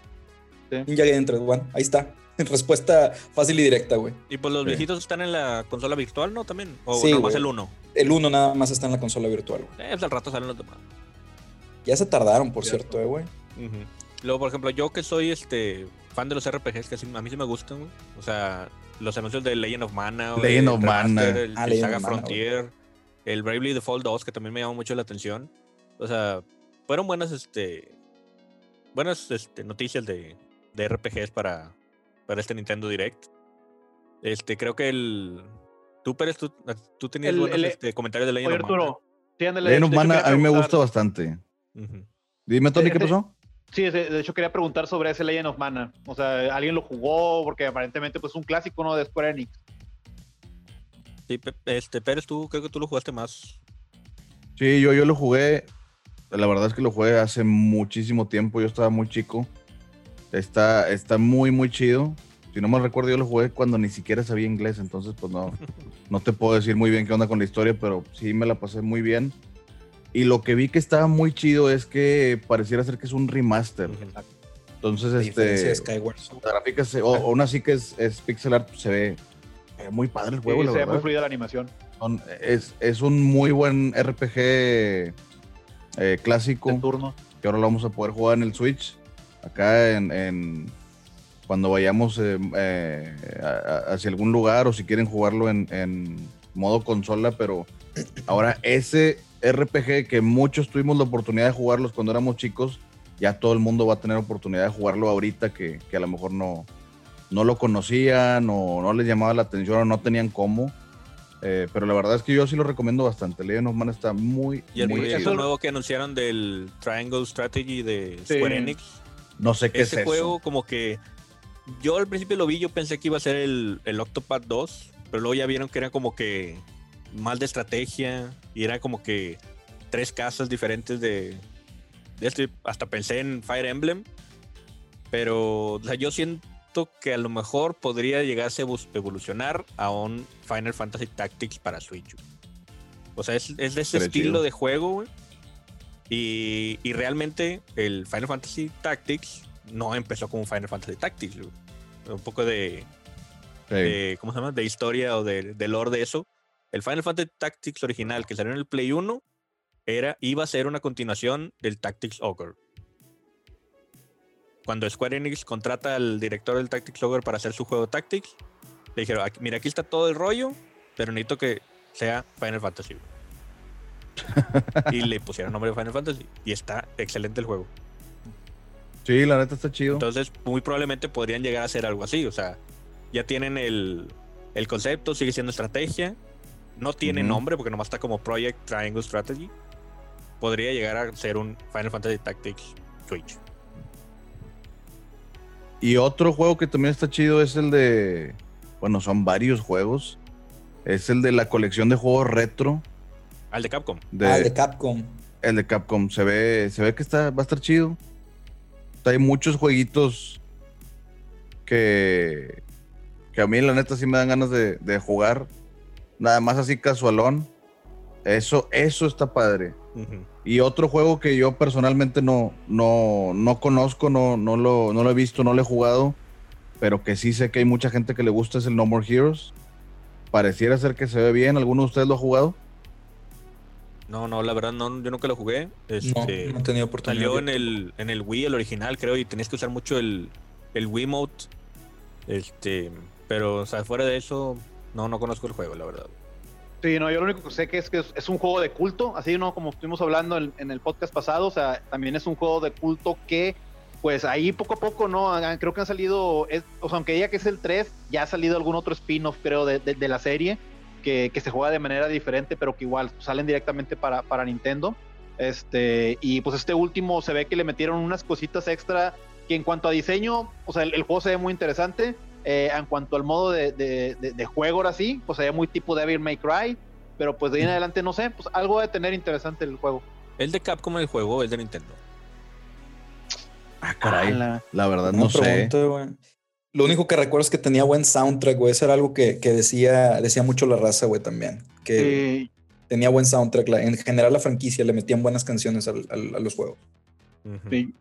Ninja Gaiden 3, güey. Ahí está. Respuesta fácil y directa, güey. Y pues los viejitos están en la consola virtual, ¿no? También. O sí, más el 1. El 1 nada más está en la consola virtual, güey. Eh, pues al rato salen los demás. Ya se tardaron, por cierto, eh, güey. Luego, por ejemplo, yo que soy este fan de los RPGs, que a mí sí me gustan, güey. O sea, los anuncios de Legend of Mana. Legend of Mana. El, ah, Saga Frontier. El Bravely Default 2, que también me llamó mucho la atención. O sea, fueron buenas, este. Buenas este, noticias de, de RPGs para, para este Nintendo Direct. Este, creo que el. Tú, Pérez, tú, tú tenías buenos este, comentarios de Legend of Mana. Sí, Legend of Mana a mí me gusta bastante. Dime, Tony, ¿qué pasó? Sí, de hecho quería preguntar sobre ese Legend of Mana. O sea, ¿alguien lo jugó? Porque aparentemente pues, es un clásico, ¿no? De Square Enix. Sí, este, Pérez, tú creo que tú lo jugaste más. Sí, yo, yo lo jugué. La verdad es que lo jugué hace muchísimo tiempo. Yo estaba muy chico. Está, está muy, muy chido. Si no me recuerdo, yo lo jugué cuando ni siquiera sabía inglés, entonces pues no, no te puedo decir muy bien qué onda con la historia, pero sí me la pasé muy bien. Y lo que vi que estaba muy chido es que pareciera ser que es un remaster. Entonces, este. Skyward La gráfica, o, aún así que es, es, pixel art, se ve muy padre el juego. se ve muy fluida la animación. es, es, un muy buen RPG eh, clásico. turno. Que ahora lo vamos a poder jugar en el Switch acá en, cuando vayamos eh, eh, hacia algún lugar o si quieren jugarlo en, modo consola, pero ahora ese RPG que muchos tuvimos la oportunidad de jugarlos cuando éramos chicos, ya todo el mundo va a tener oportunidad de jugarlo ahorita que, a lo mejor no, no lo conocían o no les llamaba la atención o no tenían cómo. Eh, pero la verdad es que yo sí lo recomiendo bastante. Legend of Mana está muy, y el, muy nuevo que anunciaron del Triangle Strategy de Square Enix no sé qué Ese juego como que yo al principio lo vi, yo pensé que iba a ser el, el Octopath 2, pero luego ya vieron que era como que más de estrategia y era como que tres casas diferentes de, este, hasta pensé en Fire Emblem, pero yo siento que a lo mejor podría llegarse a evolucionar a un Final Fantasy Tactics para Switch. O sea, es, es de ese estilo de juego, güey y, realmente el Final Fantasy Tactics no empezó como Final Fantasy Tactics. Un poco de, ¿cómo se llama? De historia o de, lore de eso. El Final Fantasy Tactics original que salió en el Play 1 era, iba a ser una continuación del Tactics Ogre. Cuando Square Enix contrata al director del Tactics Ogre para hacer su juego Tactics, le dijeron, mira, aquí está todo el rollo, pero necesito que sea Final Fantasy. y le pusieron nombre de Final Fantasy. Y está excelente el juego. Sí, la neta está chido. Entonces, muy probablemente podrían llegar a hacer algo así. O sea, ya tienen el, el concepto, sigue siendo estrategia. No tiene nombre porque nomás está como Project Triangle Strategy. Podría llegar a ser un Final Fantasy Tactics Switch. Y otro juego que también está chido es el de. Bueno, son varios juegos. Es el de la colección de juegos retro al de Capcom. el de Capcom. El de Capcom. Se ve, se ve que está, va a estar chido. Hay muchos jueguitos que, que a mí la neta sí me dan ganas de, de jugar. Nada más así casualón. Eso, eso está padre. Y otro juego que yo personalmente no, no, no conozco, no, no, lo, no lo he visto, no lo he jugado, pero que sí sé que hay mucha gente que le gusta es el No More Heroes. Pareciera ser que se ve bien. ¿Alguno de ustedes lo ha jugado? No, no, la verdad no, yo nunca lo jugué. No, Este, no he tenido oportunidad. Salió en el, en el Wii, el original, creo, y tenías que usar mucho el, el Wiimote. Este, pero, o sea, fuera de eso, no, no conozco el juego, la verdad. Sí, no, yo lo único que sé que es que es, un juego de culto, así no como estuvimos hablando en, en el podcast pasado, o sea, también es un juego de culto que, pues ahí poco a poco, ¿no? Creo que han salido, es- o sea, aunque diga que es el 3, ya ha salido algún otro spin-off, creo, de, de- de la serie, que, que se juega de manera diferente, pero que igual salen directamente para, para Nintendo. Este, y pues este último se ve que le metieron unas cositas extra que en cuanto a diseño, o sea, el, el juego se ve muy interesante. Eh, en cuanto al modo de, de- de- de juego ahora sí, pues se ve muy tipo Devil May Cry, pero pues de ahí en adelante no sé, pues algo de tener interesante el juego. ¿El de Capcom el juego o el de Nintendo? Ah, caray. la- La verdad Buena no sé. Lo único que recuerdo es que tenía buen soundtrack, güey. Eso era algo que, que decía, decía mucho la raza, güey, también. Que tenía buen soundtrack. En general, la franquicia le metían buenas canciones al- al- a los juegos. Sí.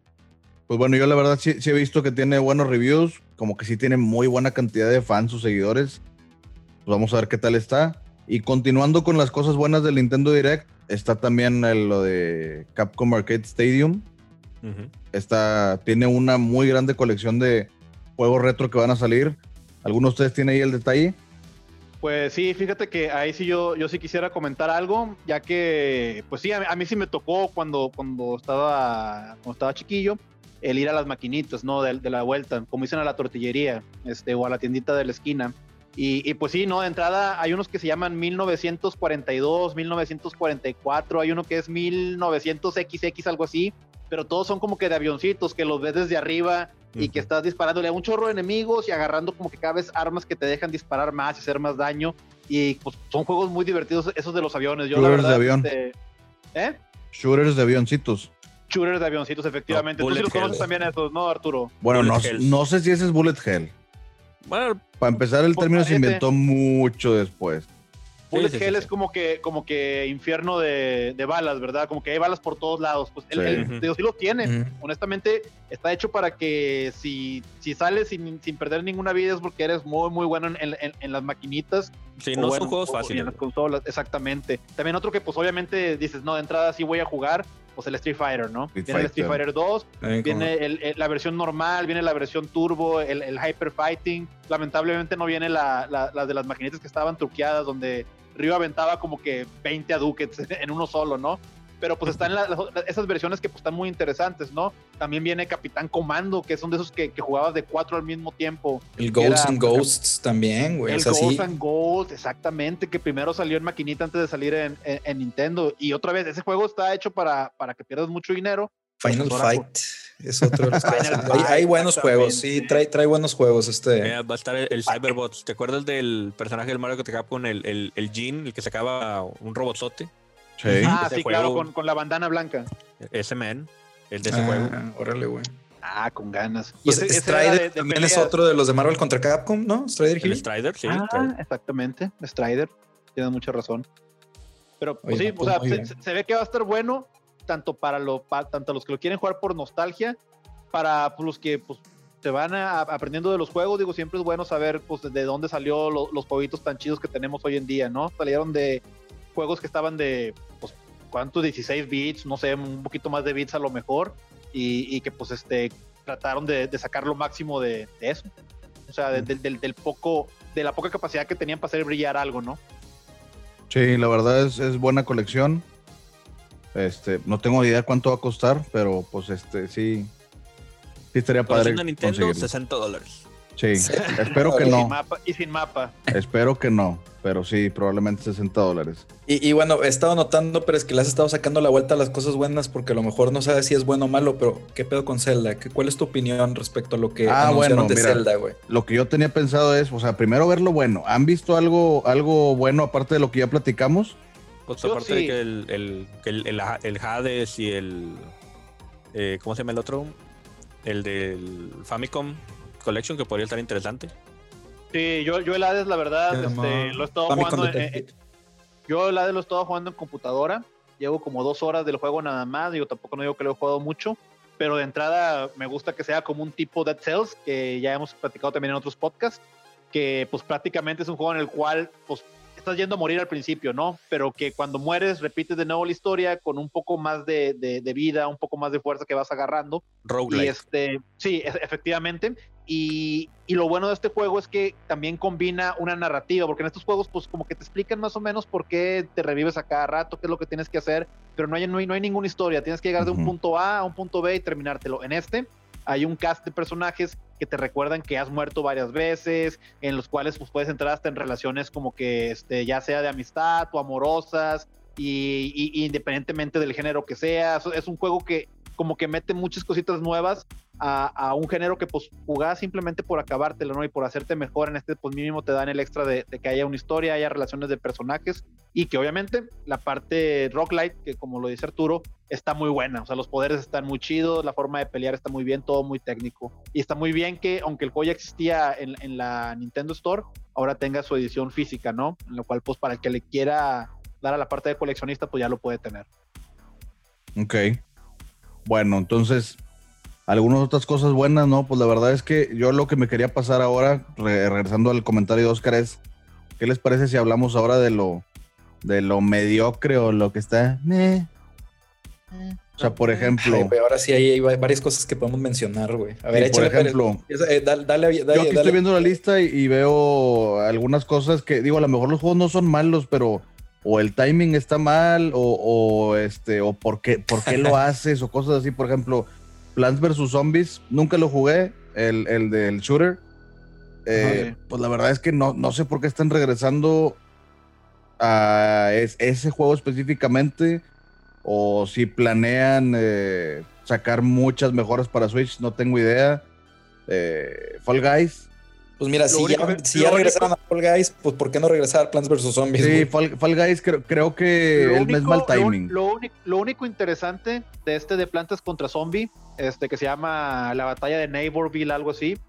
Pues bueno, yo la verdad sí, sí he visto que tiene buenos reviews, como que sí tiene muy buena cantidad de fans o seguidores. Pues vamos a ver qué tal está. Y continuando con las cosas buenas del Nintendo Direct, está también el- lo de Capcom Arcade Stadium. Está, tiene una muy grande colección de juegos retro que van a salir. ¿Alguno de ustedes tiene ahí el detalle? Pues sí, fíjate que ahí sí yo, yo sí quisiera comentar algo, ya que, pues sí, a, a mí sí me tocó cuando, cuando, estaba, cuando estaba chiquillo el ir a las maquinitas, ¿no? De, de la vuelta, como dicen a la tortillería, este, o a la tiendita de la esquina. Y, y pues sí, ¿no? De entrada hay unos que se llaman 1942, 1944, hay uno que es 1900XX, algo así, pero todos son como que de avioncitos que los ves desde arriba y que estás disparándole a un chorro de enemigos y agarrando como que cada vez armas que te dejan disparar más y hacer más daño. Y pues son juegos muy divertidos esos de los aviones. Yo la Shooters de verdad, avión. este, ¿eh? Shooters de avioncitos. Shooters de avioncitos, efectivamente. No, Tú sí los conoces también esos, ¿no, Arturo? Bueno, no, no sé si ese es Bullet Hell. Bueno, Para empezar, el Pues término se inventó mucho después. Bullet sí, sí, Hell sí. es como que, como que infierno de, de balas, ¿verdad? Como que hay balas por todos lados. Pues el, Sí. digo, los tiene. Honestamente, está hecho para que si, si sales sin, sin perder ninguna vida es porque eres muy, muy bueno en, en- en las maquinitas. sí, no bueno, son juegos y en fáciles. las consolas, exactamente. También otro que, pues, obviamente dices, no, de entrada sí voy a jugar, pues el Street Fighter, ¿no? Street viene el Street Fighter. Fighter 2, Ahí como- viene el- el- la versión normal, viene la versión turbo, el, el Hyper Fighting. Lamentablemente no viene la, la- la de las maquinitas que estaban truqueadas, donde Ryu aventaba como que 20 Hadoukens en uno solo, ¿no? Pero pues están la- las- esas versiones que pues están muy interesantes, ¿no? También viene Capitán Comando, que son de esos que, que jugabas de cuatro al mismo tiempo. El Ghosts and Ghosts también, güey. el O sea, sí. Ghost and Gold, exactamente, que primero salió en maquinita antes de salir en, en- en Nintendo. Y otra vez, ese juego está hecho para, para que pierdas mucho dinero. Final Pues Fight es otro de los que Final hay, hay buenos juegos, sí, trae, trae buenos juegos este. Mira, va a estar el, el Cyberbots. ¿Te acuerdas del personaje del Mario que te acaba con el, el, el Jean, el que sacaba un robotzote? Sí. ah, sí, claro, con, con la bandana blanca. Ese man, el de ese Ah, juego. Órale, güey. Ah, con ganas. Pues ese Strider era de- de también es otro de los de Marvel contra Capcom, ¿no? Strider El Hill. Strider, sí. ah, Strider. exactamente, Strider. Tienes mucha razón. Pero pues, Oye, sí, no, o sea, se, bien. se- se ve que va a estar bueno tanto para lo, pa- tanto los que lo quieren jugar por nostalgia, para pues, los que pues se van a- aprendiendo de los juegos. Digo, siempre es bueno saber pues de dónde salió lo- los jueguitos tan chidos que tenemos hoy en día, ¿no? Salieron de juegos que estaban de pues cuántos 16 bits, no sé, un poquito más de bits a lo mejor y, y que pues este trataron de, de sacar lo máximo de, de eso. O sea, de- del- del, del poco, de la poca capacidad que tenían para hacer brillar algo, ¿no? Sí, la verdad es, es buena colección. Este, no tengo idea cuánto va a costar, pero pues este sí. Sí estaría padre. Nintendo, conseguirlo. 60 dólares. Sí, espero que Y no. sin mapa, y sin mapa. Espero que no, pero sí, probablemente 60 dólares. Y, y bueno, he estado notando, pero es que le has estado sacando la vuelta a las cosas buenas porque a lo mejor no sabes si es bueno o malo, pero ¿qué pedo con Zelda? ¿Qué, ¿Cuál es tu opinión respecto a lo que Ah, anunciaron bueno, de mira. Zelda, güey? Lo que yo tenía pensado es, o sea, primero ver lo bueno. ¿Han visto algo, algo bueno aparte de lo que ya platicamos? Pues Yo aparte de sí. que el, el, que el, el, el Hades y el. eh, ¿Cómo se llama el otro? El del Famicom. Collection, que podría estar interesante. Sí, yo, yo el Hades, la verdad, este, lo he estado jugando. En, yo el Hades lo he estado jugando en computadora. Llevo como dos horas del juego nada más. Digo, tampoco no digo que lo he jugado mucho. Pero de entrada me gusta que sea como un tipo Dead Cells, que ya hemos platicado también en otros podcasts. Que pues prácticamente es un juego en el cual pues estás yendo a morir al principio, ¿no? Pero que cuando mueres repites de nuevo la historia con un poco más de, de, vida, un poco más de fuerza que vas agarrando. Roguelike. Y este, sí, efectivamente. Y, y, lo bueno de este juego es que también combina una narrativa, porque en estos juegos, pues como que te explican más o menos por qué te revives a cada rato, qué es lo que tienes que hacer, pero no hay, no hay, no hay ninguna historia. Tienes que llegar de un punto A a un punto B y terminártelo. En este, hay un cast de personajes que te recuerdan que has muerto varias veces, en los cuales pues, puedes entrar hasta en relaciones como que este, ya sea de amistad o amorosas, y, independientemente del género que sea. Es un juego que como que mete muchas cositas nuevas a, un género que pues jugás simplemente por acabártelo, ¿no? Y por hacerte mejor en este, pues mínimo te dan el extra de, que haya una historia, haya relaciones de personajes y que obviamente la parte roguelite, que como lo dice Arturo, está muy buena, o sea, los poderes están muy chidos, la forma de pelear está muy bien, todo muy técnico. Y está muy bien que, aunque el juego ya existía en, en la Nintendo Store, ahora tenga su edición física, ¿no? En lo cual, pues para el que le quiera dar a la parte de coleccionista, pues ya lo puede tener. Ok. Bueno, entonces, algunas otras cosas buenas, ¿no? Pues la verdad es que yo lo que me quería pasar ahora, regresando al comentario de Oscar, es, ¿qué les parece si hablamos ahora de lo, de lo mediocre o lo que está... O sea, por ejemplo. ahora sí hay, varias cosas que podemos mencionar, güey. A ver, Por ejemplo, eh, dale, yo aquí estoy viendo la lista y, veo algunas cosas que, digo, a lo mejor los juegos no son malos, pero o el timing está mal, o, este, o por qué, por qué lo haces, o cosas así. Por ejemplo, Plants vs. Zombies, nunca lo jugué, el, el del shooter. Eh, pues la verdad es que no, no sé por qué están regresando a ese juego específicamente, o si planean eh, sacar muchas mejoras para Switch, no tengo idea. Eh, Fall Guys, pues mira, si, ya, regresaron a Fall Guys, pues ¿por qué no regresar a Plants vs. Zombies? Sí, Fall, Guys creo, que es mal timing. Lo, único, interesante de este de Plantas contra Zombie, este que se llama la batalla de Neighborville, algo así,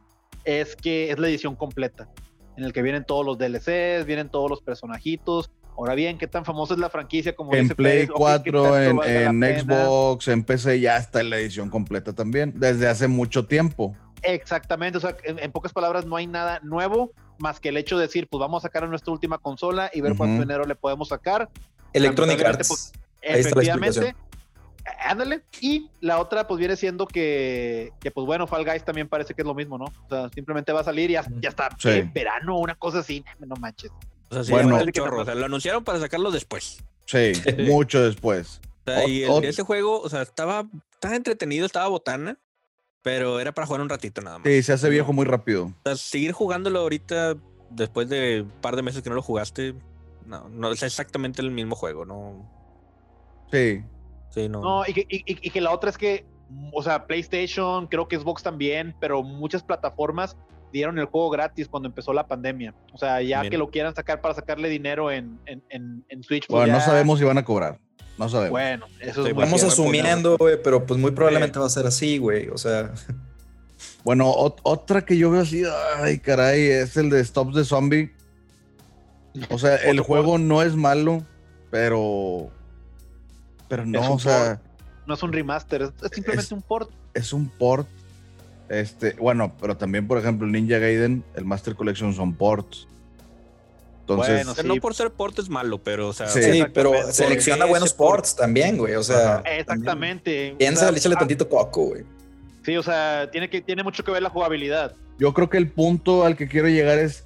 es que es la edición completa, en el que vienen todos los DLCs, vienen todos los personajitos. Ahora bien, ¿qué tan famosa es la franquicia como En Play 4, en, en Xbox, en PC ya está en la edición completa también, desde hace mucho tiempo. Exactamente, o sea, en, pocas palabras no hay nada nuevo más que el hecho de decir, pues vamos a sacar a nuestra última consola y ver cuánto dinero le podemos sacar. Electronic Arts. Pues, efectivamente. Ándale. Y la otra, pues viene siendo que, que, pues bueno, Fall Guys también parece que es lo mismo, ¿no? O sea, simplemente va a salir y ya, ya está en verano, una cosa así, no manches. O sea, sí, bueno, el chorro. O sea, lo anunciaron para sacarlo después. Sí, mucho después. O sea, y ese juego, o sea, estaba, estaba entretenido, estaba botana. Pero era para jugar un ratito nada más. Sí, se hace viejo muy rápido. O sea, seguir jugándolo ahorita, después de un par de meses que no lo jugaste, no, no es exactamente el mismo juego, ¿no? Sí. Sí, no. No, y que, y, que la otra es que, o sea, PlayStation, creo que Xbox también, pero muchas plataformas dieron el juego gratis cuando empezó la pandemia. O sea, ya que lo quieran sacar para sacarle dinero en, en, en, Switch. Pues bueno, no sabemos si van a cobrar. No sabemos. Bueno, eso es Vamos asumiendo, güey, pero pues muy probablemente va a ser así, güey. O sea. Bueno, otra que yo veo así, ay, caray, es el de Stop the Zombie. O sea, el juego no es malo, pero. Pero no, o sea. No es un remaster, es, simplemente un port. Es un port. Este, bueno, pero también, por ejemplo, Ninja Gaiden, el Master Collection son ports. Entonces, no por ser port es malo, pero, o sea, sí, pero selecciona buenos ports también, güey. O sea, exactamente. Piensa, échale tantito coco, güey. Sí, o sea, tiene, que, tiene mucho que ver la jugabilidad. Yo creo que el punto al que quiero llegar es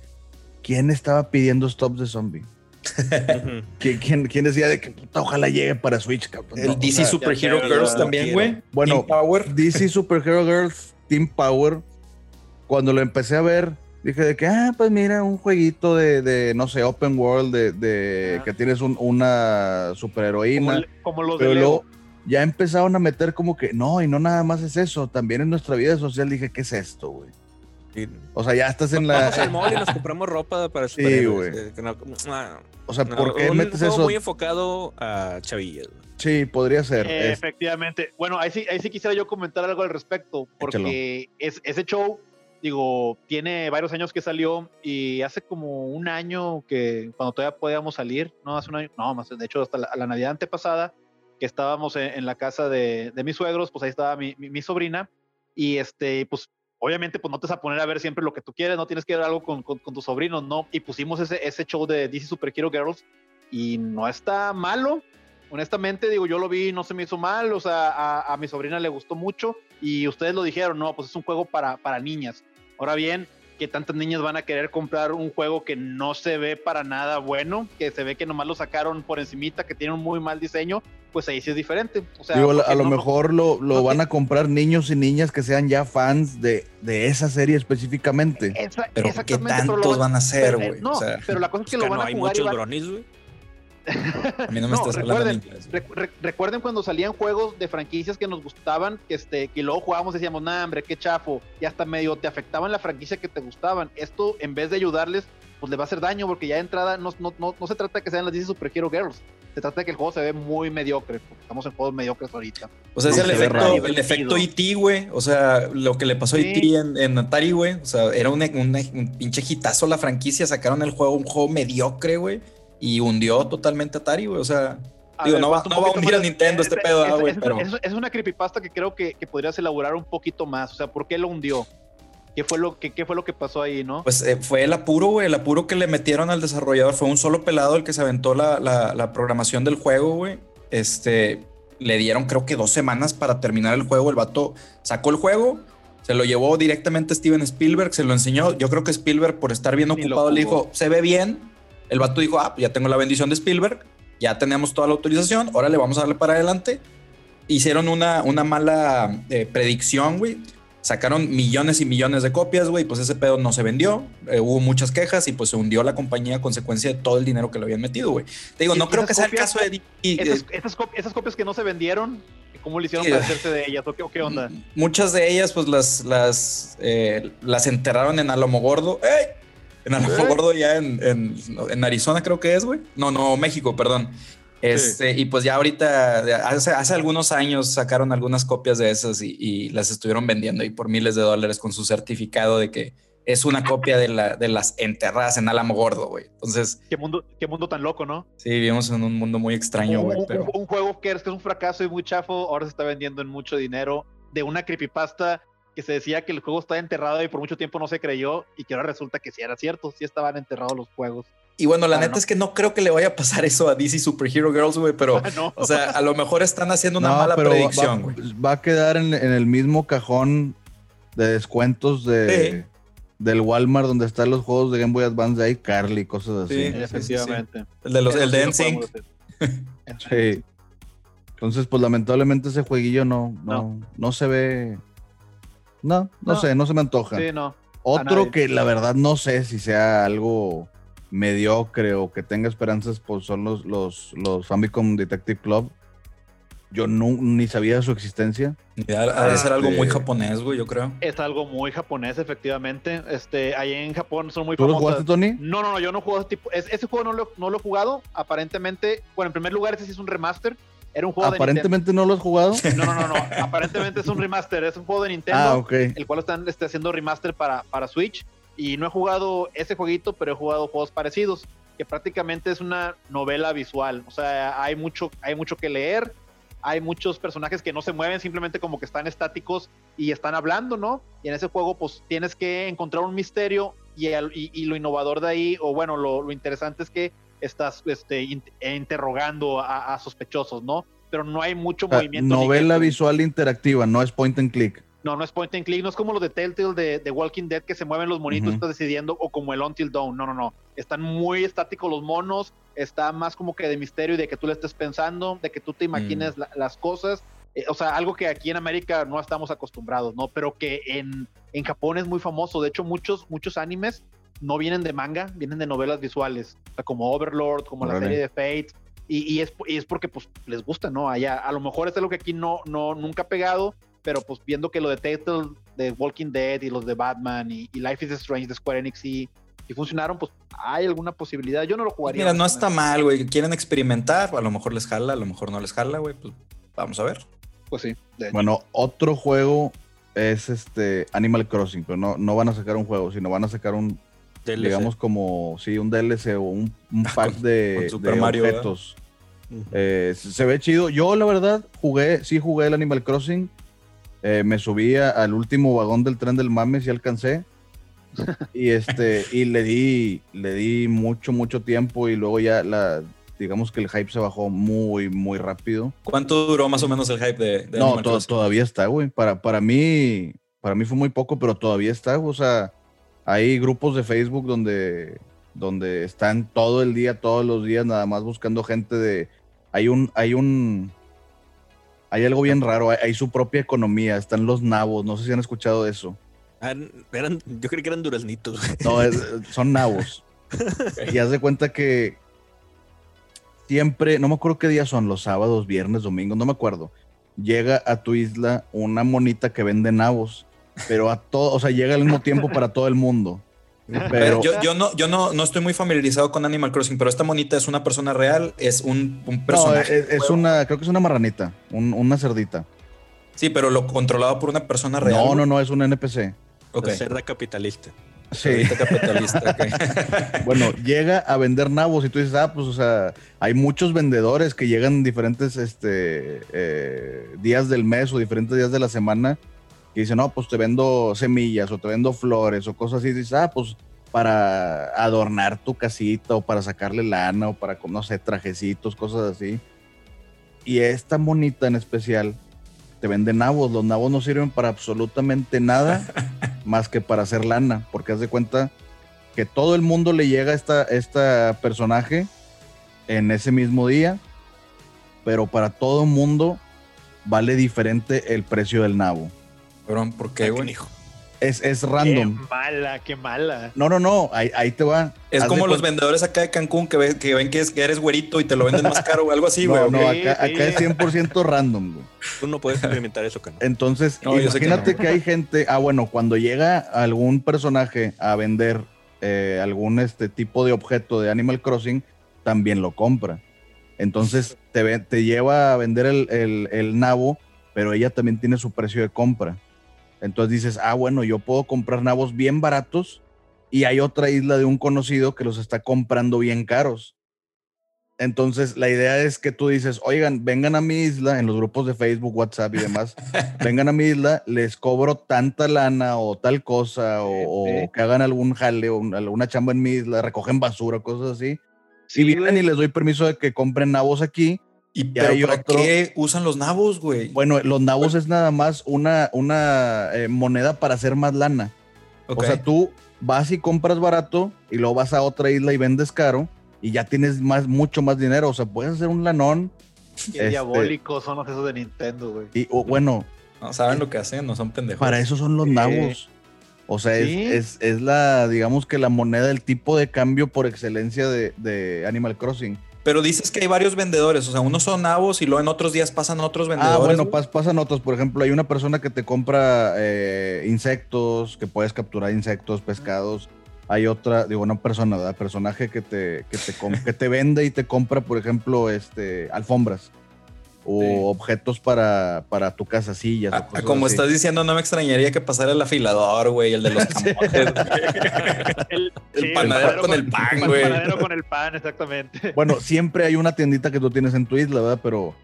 quién estaba pidiendo stops de zombie. ¿Quién, ¿Quién, decía de que puta, ojalá llegue para Switch? el DC Super Hero Girls también, güey. Bueno, Power. DC Super Hero Girls, Team Power. Cuando lo empecé a ver, Dije de que, ah, pues mira, un jueguito de, de no sé, open world, de, de que tienes un, una superheroína. Como, los de luego ya empezaron a meter como que, no, y no nada más es eso, también en nuestra vida social dije, ¿qué es esto, güey? O sea, ya estás en la. Vamos al mall y nos compramos ropa para Sí, güey. o sea, ¿por qué metes eso? muy enfocado a chavillas. Sí, podría ser. efectivamente. Bueno, ahí sí, ahí sí quisiera yo comentar algo al respecto, porque es, ese show digo, tiene varios años que salió y hace como un año que cuando todavía podíamos salir, no hace un año, no, más de hecho hasta la, la Navidad antepasada, que estábamos en, la casa de, de, mis suegros, pues ahí estaba mi, mi, sobrina y este, pues obviamente pues no te vas a poner a ver siempre lo que tú quieres, no tienes que ver algo con, con, con tus sobrinos, no, y pusimos ese, ese show de DC Super Hero Girls y no está malo, honestamente, digo, yo lo vi, no se me hizo mal, o sea, a, a, mi sobrina le gustó mucho y ustedes lo dijeron, no, pues es un juego para, para niñas. Ahora bien, que tantas niñas van a querer comprar un juego que no se ve para nada bueno, que se ve que nomás lo sacaron por encimita, que tiene un muy mal diseño, pues ahí sí es diferente. O sea, Digo, a lo mejor lo, lo van a comprar niños y niñas que sean ya fans de, de esa serie específicamente. Esa, pero ¿qué tantos van a ser, güey? No, o sea, pero la cosa es que, es que lo van no a hay jugar. muchos bronis, güey. A mí no me estás hablando recuerden. Re, recuerden cuando salían juegos de franquicias que nos gustaban, que, este, que luego jugábamos y decíamos, nah, hombre, qué chafo, y hasta medio te afectaban la franquicia que te gustaban. Esto, en vez de ayudarles, pues le va a hacer daño, porque ya de entrada no, no, no, no se trata de que sean las DC Super Hero Girls, se trata de que el juego se ve muy mediocre, porque estamos en juegos mediocres ahorita. O sea, es No, el se efecto, el efecto E.T., güey. O sea, lo que le pasó a Sí. E.T. en, en Atari, güey. O sea, era un, un, un pinche hitazo la franquicia. Sacaron el juego, un juego mediocre, güey. Y hundió totalmente Atari, güey. O sea, A Digo, ver, no va- cuenta no va a hundir a. Nintendo este Es- pedo, es- güey, es- pero- es- una creepypasta que creo que, que podrías elaborar un poquito más. O sea, ¿por qué lo hundió? ¿Qué fue lo, qué, qué fue lo que pasó ahí, no? Pues eh, fue el apuro, güey. El apuro que le metieron al desarrollador. Fue un solo pelado el que se aventó la, la- la programación del juego, güey. Este, le dieron creo que dos semanas para terminar el juego. El vato sacó el juego, se lo llevó directamente a Steven Spielberg, se lo enseñó. Yo creo que Spielberg, por estar bien Ni ocupado, le dijo, se ve bien. El vato dijo, ah, pues ya tengo la bendición de Spielberg, ya tenemos toda la autorización, ahora le vamos a darle para adelante. Hicieron una, una mala eh, predicción, güey. Sacaron millones y millones de copias, güey. Pues ese pedo no se vendió. eh, hubo muchas quejas y pues se hundió la compañía a consecuencia de todo el dinero que le habían metido, güey. Te digo, no creo que sea el copias- caso de. Esas, esas, copias, esas copias que no se vendieron, ¿cómo le hicieron Sí. para hacerse de ellas? ¿O qué, o qué onda? Muchas de ellas, pues las, las, eh, las enterraron en Alamogordo. ¡Ey! En Alamogordo, ya en, en, en Arizona, creo que es, güey. No, no, México, perdón. Este, y pues ya ahorita, hace, hace algunos años sacaron algunas copias de esas y, y las estuvieron vendiendo y por miles de dólares con su certificado de que es una copia de, la, de las enterradas en Alamogordo, güey. Entonces, ¿Qué mundo, qué mundo tan loco, ¿no? sí, vivimos en un mundo muy extraño, un, güey. un- Pero... un juego que es, que es un fracaso y muy chafo, ahora se está vendiendo en mucho dinero, de una creepypasta que se decía que el juego estaba enterrado y por mucho tiempo no se creyó y que ahora resulta que sí era cierto, sí estaban enterrados los juegos. Y bueno, la Ah, neta no. es que no creo que le vaya a pasar eso a DC Super Hero Girls, güey, pero... Ah, no. O sea, a lo mejor están haciendo una No, mala predicción, va, güey. va a quedar en, en el mismo cajón de descuentos de, Sí. del Walmart donde están los juegos de Game Boy Advance de iCarly y cosas así. Sí. Efectivamente. El de, los, el de sí NSYNC. Entonces, pues lamentablemente ese jueguillo no, no, no. se ve. No, no, No. sé, no se me antoja. Sí, no. Otro que la verdad no sé si sea algo mediocre o que tenga esperanzas, pues son los, los, los Famicom Detective Club. Yo no, ni sabía su existencia. Ya, Ha de ser algo muy Este- japonés, güey, yo creo. Es algo muy japonés, efectivamente. Este, ahí en Japón son muy ¿Tú lo famosas. jugaste, Tony? No, no, no, yo no juego ese tipo. es- ese juego no lo, no lo he jugado. Aparentemente, bueno, en primer lugar, ese sí es un remaster. Era un juego de Aparentemente no lo has jugado. No, no, no, no. Aparentemente es un remaster. Es un juego de Nintendo. ah, ok. el cual están este, haciendo remaster para, para Switch. Y no he jugado ese jueguito, pero he jugado juegos parecidos, que prácticamente es una novela visual. O sea, hay mucho, hay mucho que leer, hay muchos personajes que no se mueven, simplemente como que están estáticos y están hablando, ¿no? Y en ese juego, pues tienes que encontrar un misterio y, el- y- y lo innovador de ahí, o bueno, lo, lo interesante es que estás este, in- interrogando a, a sospechosos, ¿no? Pero no hay mucho movimiento. novela visual interactiva, no es point and click. No, no es point and click, no es como los de Telltale de, de Walking Dead que se mueven los monitos, Ujú. estás decidiendo, o como el Until Dawn. No, no, no. Están muy estáticos los monos, está más como que de misterio y de que tú le estés pensando, de que tú te imagines la- las cosas. Eh, o sea, algo que aquí en América no estamos acostumbrados, ¿no? Pero que en, en Japón es muy famoso. De hecho, muchos, muchos animes no vienen de manga, vienen de novelas visuales, o sea, como Overlord, como la Órale. serie de Fate. Y, y es, y es porque pues les gusta, ¿no? Allá, a lo mejor es algo que aquí no, no, nunca ha pegado, pero pues viendo que lo de Telltale, de Walking Dead y los de Batman y, y Life is Strange de Square Enix y, y funcionaron, pues hay alguna posibilidad. Yo no lo jugaría. Mira, no está mal, güey. Quieren experimentar, a lo mejor les jala, a lo mejor no les jala, güey. Pues vamos a ver. Pues sí. de hecho. Bueno, otro juego es este Animal Crossing, pero no, no van a sacar un juego, sino van a sacar un, DLC. digamos como, sí, un DLC o un, un pack Con- de, con Super de Mario, ¿verdad? objetos. Eh, se ve chido. Yo, la verdad, jugué, sí jugué el Animal Crossing. Eh, me subí a- al último vagón del tren del mames y alcancé. y este, y le di, le di mucho, mucho tiempo. Y luego ya la, digamos que el hype se bajó muy, muy rápido. ¿Cuánto duró más o menos el hype de, de no, Animal to- Crossing? todavía está, güey. Para, para mí, para mí fue muy poco, pero todavía está. O sea, hay grupos de Facebook donde, donde están todo el día, todos los días, nada más buscando gente de. Hay un, hay un. Hay algo bien raro, hay, hay su propia economía, están los nabos, no sé si han escuchado eso. Ah, eran, yo creí que eran duraznitos. No, es- son nabos. y haz de cuenta que siempre, no me acuerdo qué días son, los sábados, viernes, domingos, no me acuerdo. Llega a tu isla una monita que vende nabos, pero a todo, o sea, llega al mismo tiempo para todo el mundo. Pero yo, yo no, yo no, no estoy muy familiarizado con Animal Crossing, pero esta monita es una persona real, es un, un no, personaje. es, es una, creo que es una marranita, un- una cerdita. Sí, pero lo controlado por una persona real. No, no, no, es un NPC. Ok. La cerda capitalista. Sí. Capitalista. ok. Bueno, llega a vender nabos y tú dices, ah, pues, o sea, hay muchos vendedores que llegan diferentes este, eh, días del mes o diferentes días de la semana y dicen, no, pues te vendo semillas o te vendo flores o cosas así. Y dices, ah, pues para adornar tu casita o para sacarle lana o para, no sé, trajecitos, cosas así. Y esta monita en especial te vende nabos. Los nabos no sirven para absolutamente nada más que para hacer lana, porque haz de cuenta que todo el mundo le llega a esta, esta personaje en ese mismo día, pero para todo mundo vale diferente el precio del nabo. Cabrón, ¿por qué, güey? Es, es Qué random. mala, qué mala. No, no, no, ahí, ahí te va. Es Haz como los vendedores acá de Cancún que, ven que ven que, es- que eres güerito y te lo venden más caro o algo así, No, güey. no, ok. acá, Sí, acá sí. es 100% random. güey. Tú no puedes experimentar eso, cano. Entonces, No, que imagínate no. que, hay gente, ah, bueno, cuando llega algún personaje a vender eh, algún este tipo de objeto de Animal Crossing, también lo compra. Entonces, te, ve- te lleva a vender el, el- el nabo, pero ella también tiene su precio de compra. Entonces dices, ah, bueno, yo puedo comprar nabos bien baratos y hay otra isla de un conocido que los está comprando bien caros. Entonces, la idea es que tú dices, oigan, vengan a mi isla, en los grupos de Facebook, WhatsApp y demás, vengan a mi isla, les cobro tanta lana o tal cosa, o, o que hagan algún jale o un- alguna chamba en mi isla, recogen basura, cosas así. Sí, y vienen güey. y les doy permiso de que compren nabos aquí. ¿Y pero hay para otro- qué usan los nabos, güey? Bueno, los nabos es nada más una, una eh, moneda para hacer más lana. O sea, tú vas y compras barato y luego vas a otra isla y vendes caro y ya tienes más, mucho más dinero. O sea, puedes hacer un lanón Qué este- diabólicos son los esos de Nintendo, güey. y, o, bueno, no saben lo que hacen, no son pendejos. para eso son los nabos. O sea, es- Sí. es, es la, digamos que la moneda, el tipo de cambio por excelencia de, de Animal Crossing. Pero dices que hay varios vendedores, o sea, unos son nabos y luego en otros días pasan otros vendedores. Ah, bueno, pas- pasan otros. Por ejemplo, hay una persona que te compra eh, insectos, que puedes capturar insectos, pescados. Hay otra, digo, una persona, ¿verdad? Personaje que te, que te, que te vende y te compra, por ejemplo, este, alfombras o Sí. objetos para, para tu casa, sillas. o Ah, como así. estás diciendo, no me extrañaría que pasara el afilador, güey, el de los camotes. El, El panadero con el pan, güey. El panadero con el pan, exactamente. Bueno, siempre hay una tiendita que tú tienes en tu isla, ¿verdad? Pero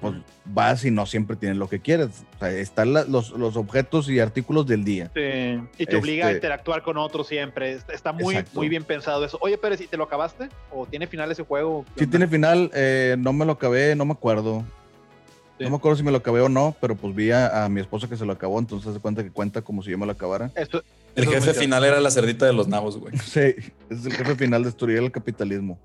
pues vas y no siempre tienes lo que quieres. O sea, están la- los, los objetos y artículos del día. Sí, Y te obliga a Este- interactuar con otros siempre. Está- Está muy, Exacto. muy bien pensado eso. Oye, Pérez, ¿y te lo acabaste? ¿O tiene final ese juego? Sí tiene final, eh, no me lo acabé, no me acuerdo. Sí. No me acuerdo si me lo acabé o no, pero pues vi a, a mi esposa que se lo acabó, entonces se cuenta que cuenta como si yo me lo acabara. Esto- El es jefe final era la cerdita de los nabos, güey. Sí, es el jefe final, destruir el capitalismo.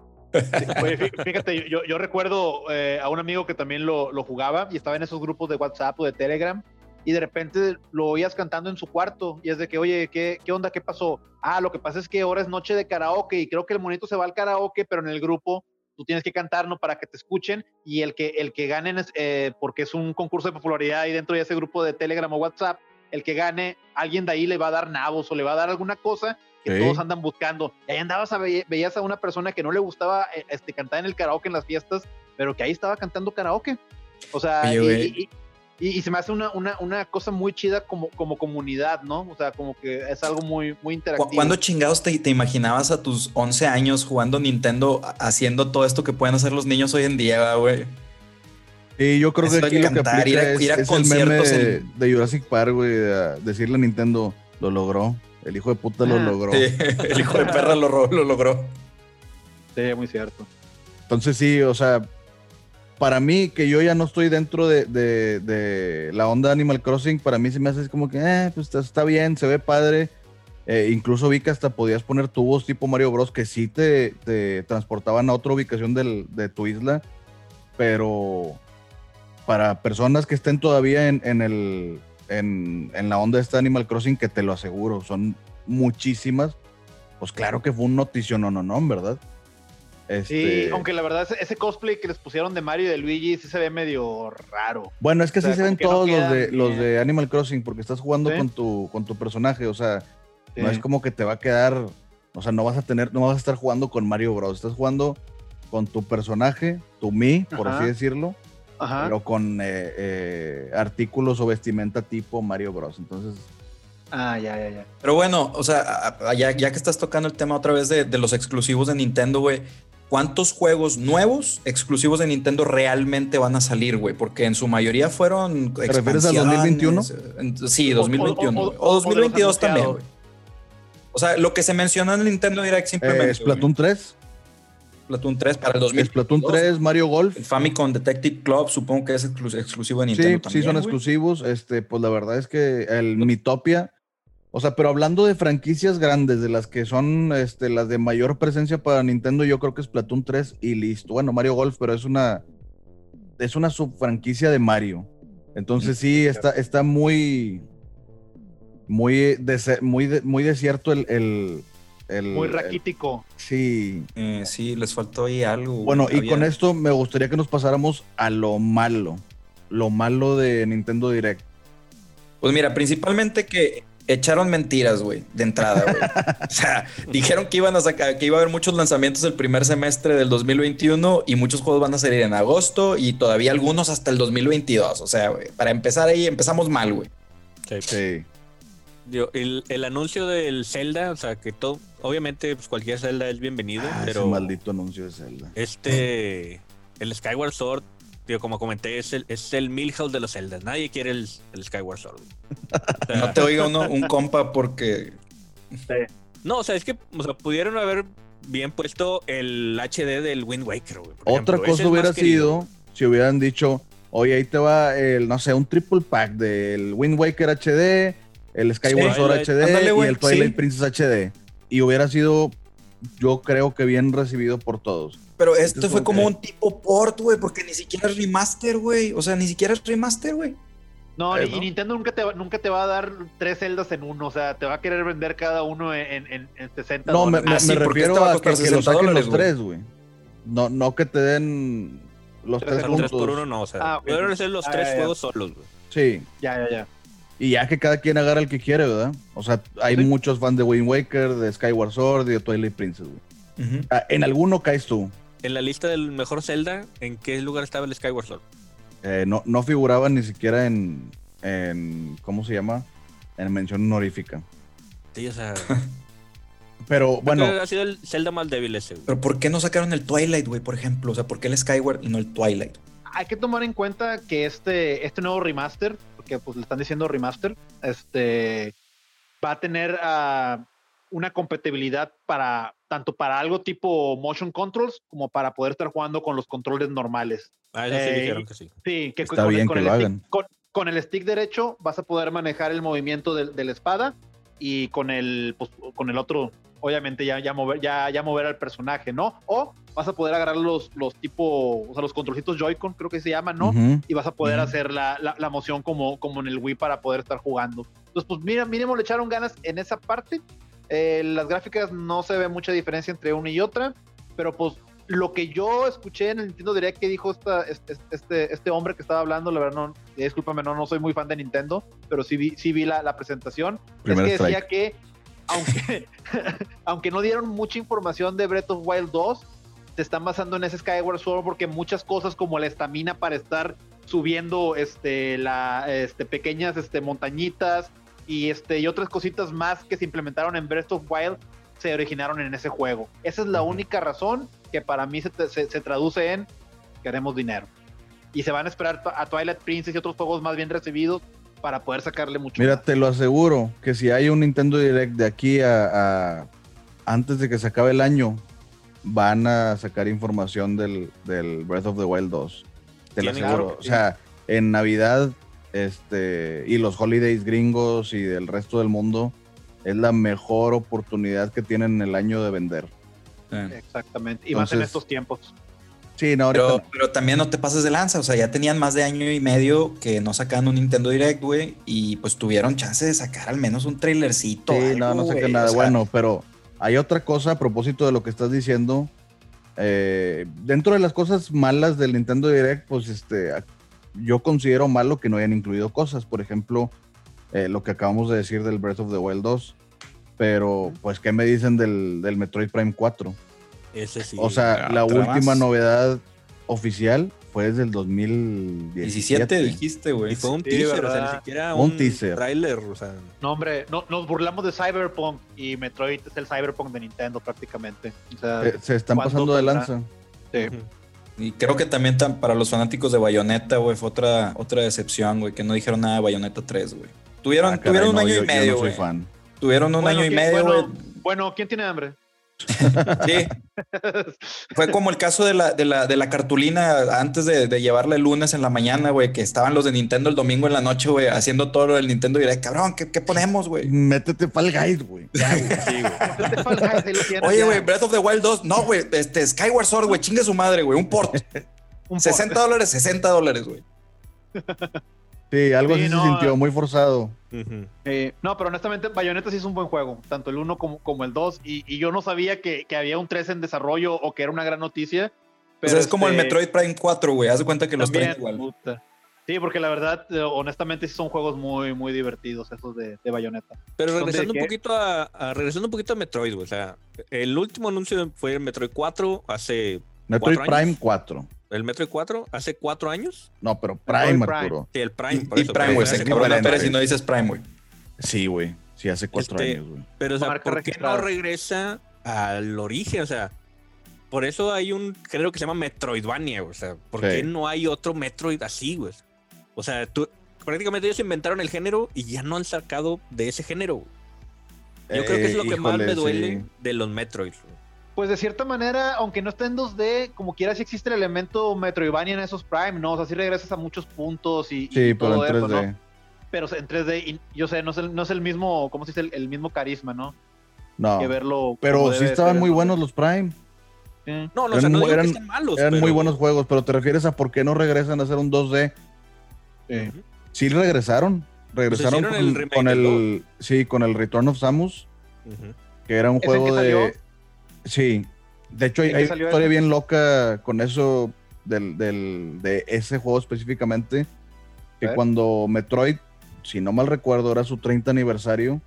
Oye, fí- fíjate, yo, yo recuerdo eh, a un amigo que también lo, lo jugaba y estaba en esos grupos de WhatsApp o de Telegram y de repente lo oías cantando en su cuarto y es de que, oye, ¿qué, qué onda? ¿Qué pasó? Ah, lo que pasa es que ahora es noche de karaoke y creo que el monito se va al karaoke, pero en el grupo tú tienes que cantar, ¿no? Para que te escuchen y el que, el que ganen, es, eh, porque es un concurso de popularidad y dentro de ese grupo de Telegram o WhatsApp, el que gane, alguien de ahí le va a dar nabos o le va a dar alguna cosa que Sí. todos andan buscando. Y ahí andabas a ve- veías a una persona que no le gustaba eh, este, cantar en el karaoke en las fiestas, pero que ahí estaba cantando karaoke. O sea, Oye, y- güey. y- y- Y, se me hace una, una, una cosa muy chida como, como comunidad, ¿no? O sea, como que es algo muy, muy ¿Cu- interactivo. ¿Cuándo chingados te, te imaginabas a tus 11 años jugando Nintendo, a- haciendo todo esto que pueden hacer los niños hoy en día, güey? Y yo creo Eso que aquí lo que cantar, ir aplica a- es, ir a es el meme conciertos de, en- de Jurassic Park, güey, de- decirle a Nintendo, lo logró. El hijo de puta lo Ah, logró. Sí, el hijo de perra lo, lo logró. Sí, muy cierto. Entonces sí, o sea, para mí que yo ya no estoy dentro de, la onda Animal Crossing, para mí se me hace como que, eh, pues está, bien, se ve padre. Eh, incluso vi que hasta podías poner tubos tipo Mario Bros. que sí te, transportaban a otra ubicación de tu isla, pero para personas que estén todavía en, la onda de este Animal Crossing, que te lo aseguro, son muchísimas, pues claro que fue un notición, no, no, no, ¿verdad? Sí, Este- aunque la verdad ese, cosplay que les pusieron de Mario y de Luigi sí se ve medio raro. Bueno, es que O sea, sí se ven no todos los, de, los de Animal Crossing porque estás jugando Sí. con, tu, con tu personaje, o sea, no Sí. es como que te va a quedar, o sea, no vas a tener, no vas a estar jugando con Mario Bros, estás jugando con tu personaje, tu mí, por Ajá. así decirlo, Ajá. pero con eh, eh, artículos o vestimenta tipo Mario Bros. Entonces, Ah, ya, ya, ya. Pero bueno, o sea, ya, ya que estás tocando el tema otra vez de, de los exclusivos de Nintendo, güey, ¿cuántos juegos nuevos exclusivos de Nintendo realmente van a salir, güey? Porque en su mayoría fueron. ¿Te refieres al 2021? Sí, O- 2021. o- o- O, o de los 2022 también, güey. O sea, lo que se mencionó en Nintendo Direct simplemente. eh, Splatoon 3, güey. Splatoon 3 para el 2022. Splatoon 3, Mario Golf. El Famicom Detective Club supongo que es exclus- exclusivo de Sí, Nintendo sí también. son güey. exclusivos. Este, pues la verdad es que el Mitopia, o sea, pero hablando de franquicias grandes, de las que son este, las de mayor presencia para Nintendo, yo creo que es Splatoon 3 y listo. Bueno, Mario Golf, pero es una es una subfranquicia de Mario. Entonces sí, está, está muy muy muy de- muy desierto el, el, el- Muy el- raquítico. sí. Eh, sí, les faltó ahí algo. Bueno, y con esto me gustaría que nos pasáramos a lo malo. Lo malo de Nintendo Direct. Pues mira, principalmente que echaron mentiras, güey, de entrada, güey. o sea, dijeron que iban a sacar, que iba a haber muchos lanzamientos el primer semestre del 2021 y muchos juegos van a salir en agosto y todavía algunos hasta el 2022. O sea, güey, para empezar ahí empezamos mal, güey. Sí. Sí. Digo, el, el anuncio del Zelda, o sea, que todo, obviamente, pues cualquier Zelda es bienvenido, Ah, pero ese maldito anuncio de Zelda. este, el Skyward Sword, digo, como comenté, es el, es el Milhouse de los Zeldas. Nadie quiere el, el Skyward Sword. güey. O sea, No te oiga uno, un compa porque no, o sea, es que o sea, pudieron haber bien puesto el HD del Wind Waker, güey. por Otra ejemplo. Cosa hubiera querido. sido si hubieran dicho, oye, ahí te va el, no sé, un triple pack del Wind Waker HD, el Skyward Sí, Sword. HD Ándale, y el Twilight sí. Princess HD. Y hubiera sido, yo creo que bien recibido por todos. Pero esto Entonces, fue como un tipo port, güey, porque ni siquiera es remaster, güey. O sea, ni siquiera es remaster, güey. No, Eh, y ¿no? Nintendo nunca te, va, nunca te va a dar tres celdas en uno. O sea, te va a querer vender cada uno en, en, en 60 No, me, dólares. me- Ah, sí, me porque refiero este a a que, que lo 60 saquen dólares, los tres, güey. No, no que te den los Tres tres. 3 por 1 no, o sea, Ah, ok. pudieron hacer los Ah, tres ya, ya. juegos solos, güey. Sí. Ya, ya, ya. Y ya que cada quien agarra el que quiere, ¿verdad? O sea, hay Sí. muchos fans de Wind Waker, de Skyward Sword y de Twilight Princess, güey. Ah, en alguno caes tú. En la lista del mejor Zelda, ¿en qué lugar estaba el Skyward Sword? Eh, no, no figuraba ni siquiera en, en, ¿cómo se llama? En mención honorífica. Sí, o sea, Pero bueno, creo que ha sido el Zelda más débil ese, güey. Pero ¿por qué no sacaron el Twilight, güey, por ejemplo? O sea, ¿por qué el Skyward y no el Twilight? Hay que tomar en cuenta que este, este nuevo remaster, porque pues le están diciendo remaster, este va a tener ah, una compatibilidad para tanto para algo tipo motion controls como para poder estar jugando con los controles normales. Ah, eso sí Eh, dijeron que sí. Sí, que Está bien que el lo stick, hagan. Con, con el stick derecho vas a poder manejar el movimiento del- de, la espada y con el, pues, con el otro, obviamente ya, ya, mover, ya, ya mover al personaje, ¿no? O vas a poder agarrar los, los tipo, o sea, los controlcitos Joy-Con, creo que se llaman, ¿no? Y vas a poder hacer la, la, la moción como, como en el Wii para poder estar jugando. Entonces, pues mira, mínimo le echaron ganas en esa parte. Eh, las gráficas no se ve mucha diferencia entre una y otra, pero pues lo que yo escuché en el Nintendo Direct que dijo esta, este, este, este hombre que estaba hablando, la verdad, no, discúlpame, no, no soy muy fan de Nintendo, pero sí vi, sí vi la, la presentación. Primer es que decía que, aunque, aunque no dieron mucha información de Breath of Wild 2, se están basando en ese Skyward Sword porque muchas cosas como la estamina para estar subiendo este, la, este, pequeñas este, montañitas y, este, y otras cositas más que se implementaron en Breath of Wild se originaron en ese juego. Esa es la única razón que para mí se, se, se traduce en queremos dinero. Y se van a esperar a Twilight Princess y otros juegos más bien recibidos para poder sacarle mucho. Mira, más. te lo aseguro que si hay un Nintendo Direct de aquí a, a- antes de que se acabe el año, van a sacar información del, del Breath of the Wild 2. Te lo aseguro. O sea, en Navidad este, y los holidays gringos y del resto del mundo, es la mejor oportunidad que tienen en el año de vender. Exactamente. Y más en estos tiempos. Sí, no, Pero, pero también no te pases de lanza, o sea, ya tenían más de año y medio que no sacaban un Nintendo Direct, güey, y pues tuvieron chance de sacar al menos un trailercito. Sí, algo, no, no qué nada. o sea, bueno, pero hay otra cosa a propósito de lo que estás diciendo. Eh, dentro de las cosas malas del Nintendo Direct, pues este, yo considero malo que no hayan incluido cosas. Por ejemplo, eh, lo que acabamos de decir del Breath of the Wild 2. Pero, pues, ¿qué me dicen del, del Metroid Prime 4? Ese sí. o sea, ah, la última más. novedad oficial fue desde el 2017. 17 dijiste, güey. y fue un Sí, teaser, o sea, ni siquiera Un un, teaser. trailer, o sea, No, hombre, no, nos burlamos de Cyberpunk y Metroid es el Cyberpunk de Nintendo prácticamente. O sea, se están ¿cuándo pasando de lanza. sí. Y creo que también tan- para los fanáticos de Bayonetta, güey, fue otra, otra decepción, güey, que no dijeron nada de Bayonetta 3, güey. Tuvieron, Ah, caray, tuvieron un no, año yo- y medio, güey. fan. Tuvieron un Bueno, año y ¿quién- medio, güey. bueno, bueno, ¿quién tiene hambre? Sí, fue como el caso de la, de la, de la cartulina antes de, de llevarla el lunes en la mañana, güey, que estaban los de Nintendo el domingo en la noche, güey, haciendo todo lo del Nintendo Direct. Cabrón, ¿qué, qué ponemos, güey? Métete Fall Guys, güey. Sí, güey. Oye, güey, Breath of the Wild 2, no, güey, este, Skyward Sword, güey, chingue su madre, güey, un port. Un 60 dólares, 60 dólares, güey. Sí, algo Sí, así no, se sintió, eh. muy forzado. Eh, no, pero honestamente, Bayonetta sí es un buen juego, tanto el 1 como, como el 2. Y, y yo no sabía que, que había un 3 en desarrollo o que era una gran noticia. O Pero sea, es como el este, Metroid Prime 4, güey. Haz de cuenta que los traen igual. puta. Sí, porque la verdad, eh, honestamente, sí son juegos muy, muy divertidos esos de, de Bayonetta. Pero ¿Son de regresando un poquito a, a- regresando un poquito a Metroid, güey, o sea, el último anuncio fue el Metroid 4 hace Metroid ¿Cuatro años? Prime 4. El Metroid 4 hace cuatro años. No, pero Prime, Prime. Arturo. Sí, el Prime. Y, por y eso, Prime, güey. Se. Pérez si no dices Prime, güey. Sí, güey. Sí, hace cuatro Este, años, güey. Pero, o sea, Marca ¿por qué no regresa al origen? O sea, por eso hay un género que se llama Metroidvania, güey, o sea, ¿por Sí. qué no hay otro Metroid así, güey? O sea, tú, prácticamente ellos inventaron el género y ya no han sacado de ese género. güey. Yo creo que es lo Eh, que más híjole, me duele sí. de los Metroid. Pues de cierta manera, aunque no esté en 2D, como quiera, sí existe el elemento Metroidvania en esos Prime, ¿no? O sea, sí regresas a muchos puntos y, y Sí, pero todo en eso, 3D. ¿no? Pero en 3D, y yo sé, no es el, no es el mismo, ¿cómo se dice? El, el mismo carisma, ¿no? No. Que verlo. Pero sí estaban ser, muy ¿no? buenos los Prime. Sí. No, no, o Eran sea, no muy- digo eran- que estén malos. Eran muy buenos juegos, pero te refieres a por qué no regresan a hacer un 2D. Sí. Ujú. Sí regresaron. Regresaron con, el remake con del el sí, con el Return of Samus, que era un ¿Ese juego de salió? Sí. De hecho hay, ¿En qué hay una historia bien loca con eso del, del- de ese juego específicamente. Que cuando Metroid, si no mal recuerdo, era su 30 aniversario.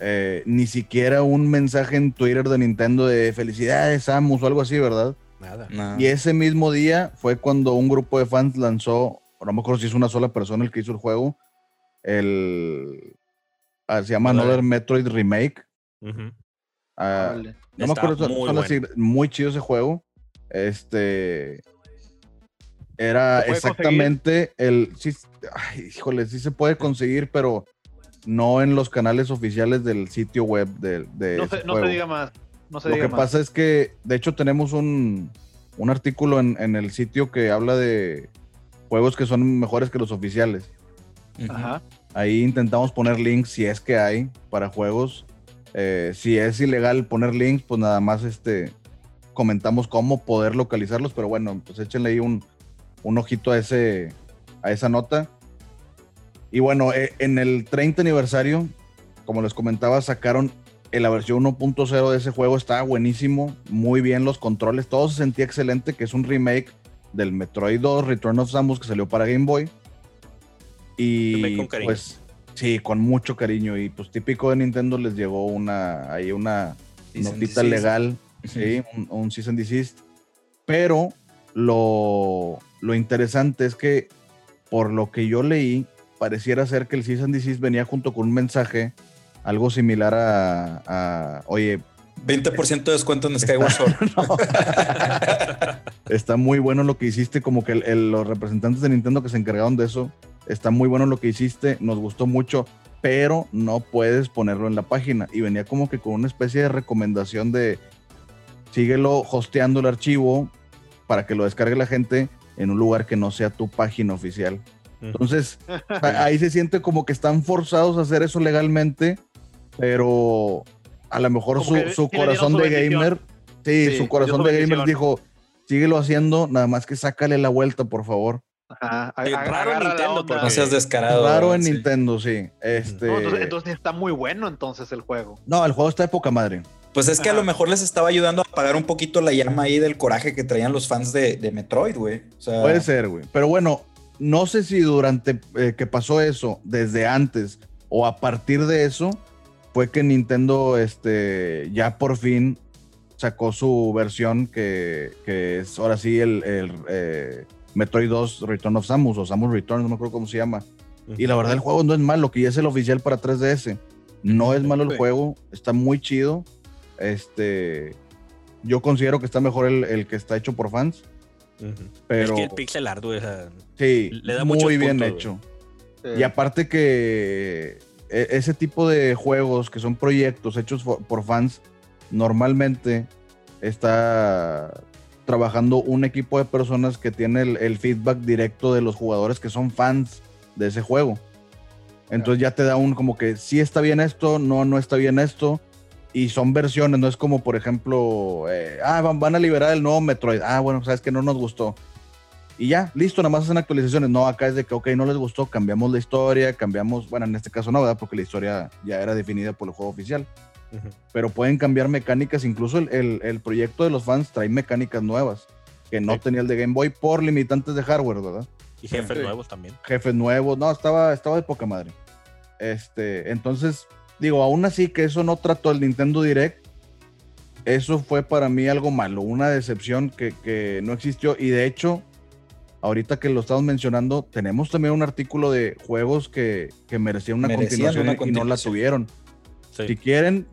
eh, ni siquiera un mensaje en Twitter de Nintendo de felicidades Samus o algo así, ¿verdad? Nada. No. Y ese mismo día fue cuando un grupo de fans lanzó, o no me acuerdo si es una sola persona el que hizo el juego, el... ah, se llama. Another Metroid Remake. Ah. No me acuerdo, muy bueno. muy chido ese juego. Este... Era ¿Se puede exactamente el... Sí, ay, híjole, sí se puede conseguir, pero no en los canales oficiales del sitio web de, de No, se, no se diga más. No se Lo diga que más. pasa es que, de hecho, tenemos un, un artículo en, en el sitio que habla de juegos que son mejores que los oficiales. Ajá. Ahí intentamos poner links si es que hay para juegos. Eh, si es ilegal poner links, pues nada más este comentamos cómo poder localizarlos, pero bueno, pues échenle ahí un, un ojito a ese a esa nota. Y bueno, eh, en el 30 aniversario, como les comentaba, sacaron en la versión 1.0 de ese juego, estaba buenísimo, muy bien los controles, todo se sentía excelente, que es un remake del Metroid 2 Return of Samus que salió para Game Boy. Y pues sí, con mucho cariño y pues típico de Nintendo les llegó una ahí una Cease notita legal, sí, un, un cease and desist. Pero lo, lo interesante es que por lo que yo leí, pareciera ser que el Cease and Desist venía junto con un mensaje, algo similar a, a oye, 20% de descuento en Skyward Sword. está muy bueno lo que hiciste, como que el- el- los representantes de Nintendo que se encargaron de eso, está muy bueno lo que hiciste, nos gustó mucho, pero no puedes ponerlo en la página. Y venía como que con una especie de recomendación de síguelo hosteando el archivo para que lo descargue la gente en un lugar que no sea tu página oficial. Entonces, ahí se siente como que están forzados a hacer eso legalmente, pero a lo mejor su, que corazón su de gamer, sí, Sí, su corazón de gamer dijo, síguelo haciendo, nada más que sácale la vuelta, por favor. Ajá, ag- raro la Nintendo, onda. No porque- seas descarado. Raro en sí. Nintendo, sí. Este, No, entonces, entonces está muy bueno entonces el juego. no, el juego está de poca madre. Pues es que a lo mejor les estaba ayudando a apagar un poquito la llama ahí del coraje que traían los fans de, de Metroid, güey. O sea, Puede ser, güey. Pero bueno, no sé si durante eh, que pasó eso, desde antes o a partir de eso, fue que Nintendo este, ya por fin sacó su versión que, que es ahora sí el, el, eh, Metroid 2 Return of Samus o Samus Return, no me acuerdo cómo se llama. Y la verdad el juego no es malo, que ya es el oficial para 3DS. No es malo el juego, está muy chido. Este, yo considero que está mejor el, el que está hecho por fans, pero Es que el pixel art, güey, o sea, sí, le da muy bien puntos, hecho. Sí. Y aparte que e- ese tipo de juegos que son proyectos hechos for- por fans, normalmente está trabajando un equipo de personas que tiene el, feedback directo de los jugadores que son fans de ese juego. Entonces ya te da un como que sí está bien esto, no, no está bien esto. Y son versiones, no es como por ejemplo, eh, ah, van, van a liberar el nuevo Metroid. Ah, bueno, sabes que no nos gustó. Y ya, listo, nada más hacen actualizaciones. No, acá es de que, ok, no les gustó, cambiamos la historia, cambiamos, bueno, en este caso no, ¿verdad? Porque la historia ya era definida por el juego oficial. Pero pueden cambiar mecánicas, incluso el, el- el proyecto de los fans trae mecánicas nuevas que no Sí. tenía el de Game Boy por limitantes de hardware, ¿verdad? y jefes Sí. nuevos también. Jefes nuevos, no, estaba, estaba de poca madre. Este, entonces, digo, aún así que eso no trató el Nintendo Direct, eso fue para mí algo malo, una decepción que, que no existió. Y de hecho, ahorita que lo estamos mencionando, tenemos también un artículo de juegos que, que merecían una Merecían continuación una y no la tuvieron. Sí. Si quieren,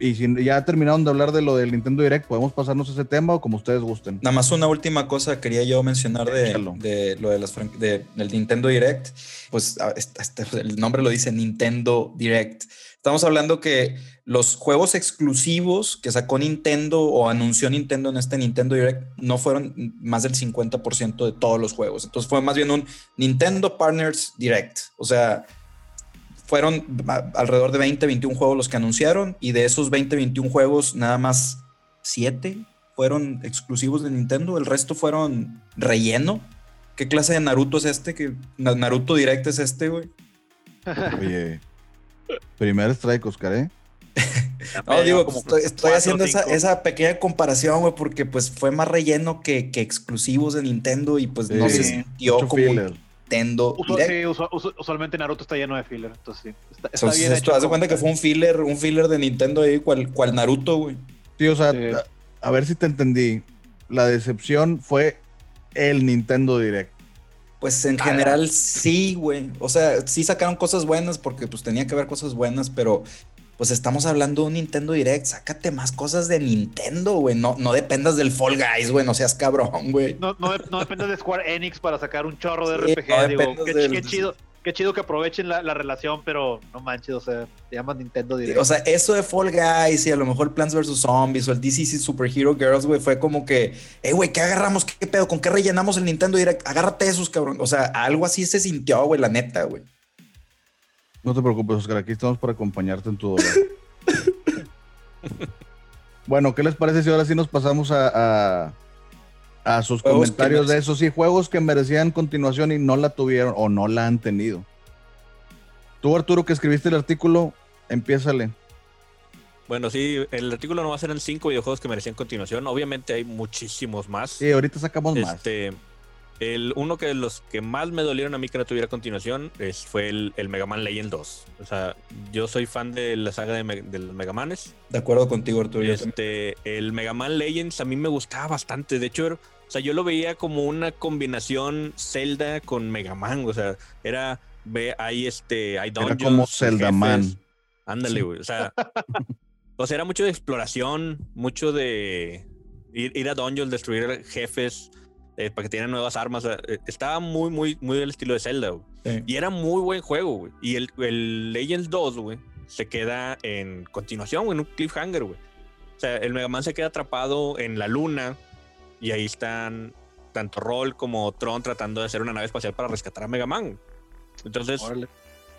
y si ya terminaron de hablar de lo del Nintendo Direct, podemos pasarnos a ese tema o como ustedes gusten. Nada más una última cosa quería yo mencionar de, de lo de las de- del Nintendo Direct. Pues este- este- el nombre lo dice Nintendo Direct. Estamos hablando que los juegos exclusivos que sacó Nintendo o anunció Nintendo en este Nintendo Direct no fueron más del 50% de todos los juegos. Entonces fue más bien un Nintendo Partners Direct. O sea, fueron a- alrededor de 20, 21 juegos los que anunciaron y de esos 20, 21 juegos nada más 7 fueron exclusivos de Nintendo, el resto fueron relleno. ¿Qué clase de Naruto es este? ¿Qué Na- Naruto Direct es este, güey? Oye, primer strike, Oscar, ¿eh? No, digo, como estoy, estoy cuatro, haciendo esa, esa pequeña comparación, güey, porque pues fue más relleno que, que exclusivos de Nintendo y pues no se sintió como filler. Nintendo Usual- Direct. sí, usual- usual- usualmente Naruto está lleno de filler, entonces sí. Está, está Entonces, bien esto, hecho. haz de cuenta que fue un filler, un filler de Nintendo ahí, cual, cual Naruto, güey. Sí, o sea, Sí. a, a ver si te entendí. La decepción fue el Nintendo Direct. Pues en Ah, general sí, güey. O sea, sí sacaron cosas buenas porque pues tenía que haber cosas buenas, pero pues estamos hablando de un Nintendo Direct. Sácate más cosas de Nintendo, güey. No, no dependas del Fall Guys, güey. No seas cabrón, güey. No, no, no depende de Square Enix para sacar un chorro de Sí, RPG. no digo, qué, del- qué chido, qué chido que aprovechen la, la relación, pero no manches, o sea, se llama Nintendo Direct. O sea, eso de Fall Guys y a lo mejor Plants vs. Zombies o el DCC Super Hero Girls, güey, fue como que, eh, güey, ¿qué agarramos? ¿Qué pedo? ¿Con qué rellenamos el Nintendo Direct? Agárrate esos, cabrón. O sea, algo así se sintió, güey, la neta, güey. No te preocupes, Oscar, aquí estamos para acompañarte en tu dolor. bueno, ¿qué les parece si ahora sí nos pasamos a, a, a sus Juegos comentarios de esos? Sí, juegos que merecían continuación y no la tuvieron o no la han tenido. Tú, Arturo, que escribiste el artículo, empiézale. Bueno, sí, el artículo no va a ser en cinco videojuegos que merecían continuación. Obviamente hay muchísimos más. Sí, ahorita sacamos más. El, uno que de los que más me dolieron a mí que no tuviera continuación es, fue el, el Mega Man Legend 2. O sea, yo soy fan de la saga de, Me- de los Mega Manes. De acuerdo contigo, Arturo. Este, el Mega Man Legends a mí me gustaba bastante. De hecho, era- o sea, yo lo veía como una combinación Zelda con Mega Man. O sea, era, ve, hay este, hay Era dungeons, como jefes. Zelda Man. Ándale, güey. O sea, o sea, era mucho de exploración, mucho de ir, ir a dungeons, destruir jefes eh, para que tengan nuevas armas. eh, estaba muy, muy, muy del estilo de Zelda, güey. Sí. Y era muy buen juego, güey. Y el, el Legends 2, güey, se queda en continuación, güey, en un cliffhanger, güey. O sea, el Mega Man se queda atrapado en la luna y ahí están tanto Roll como Tron tratando de hacer una nave espacial para rescatar a Mega Man. Entonces, Órale.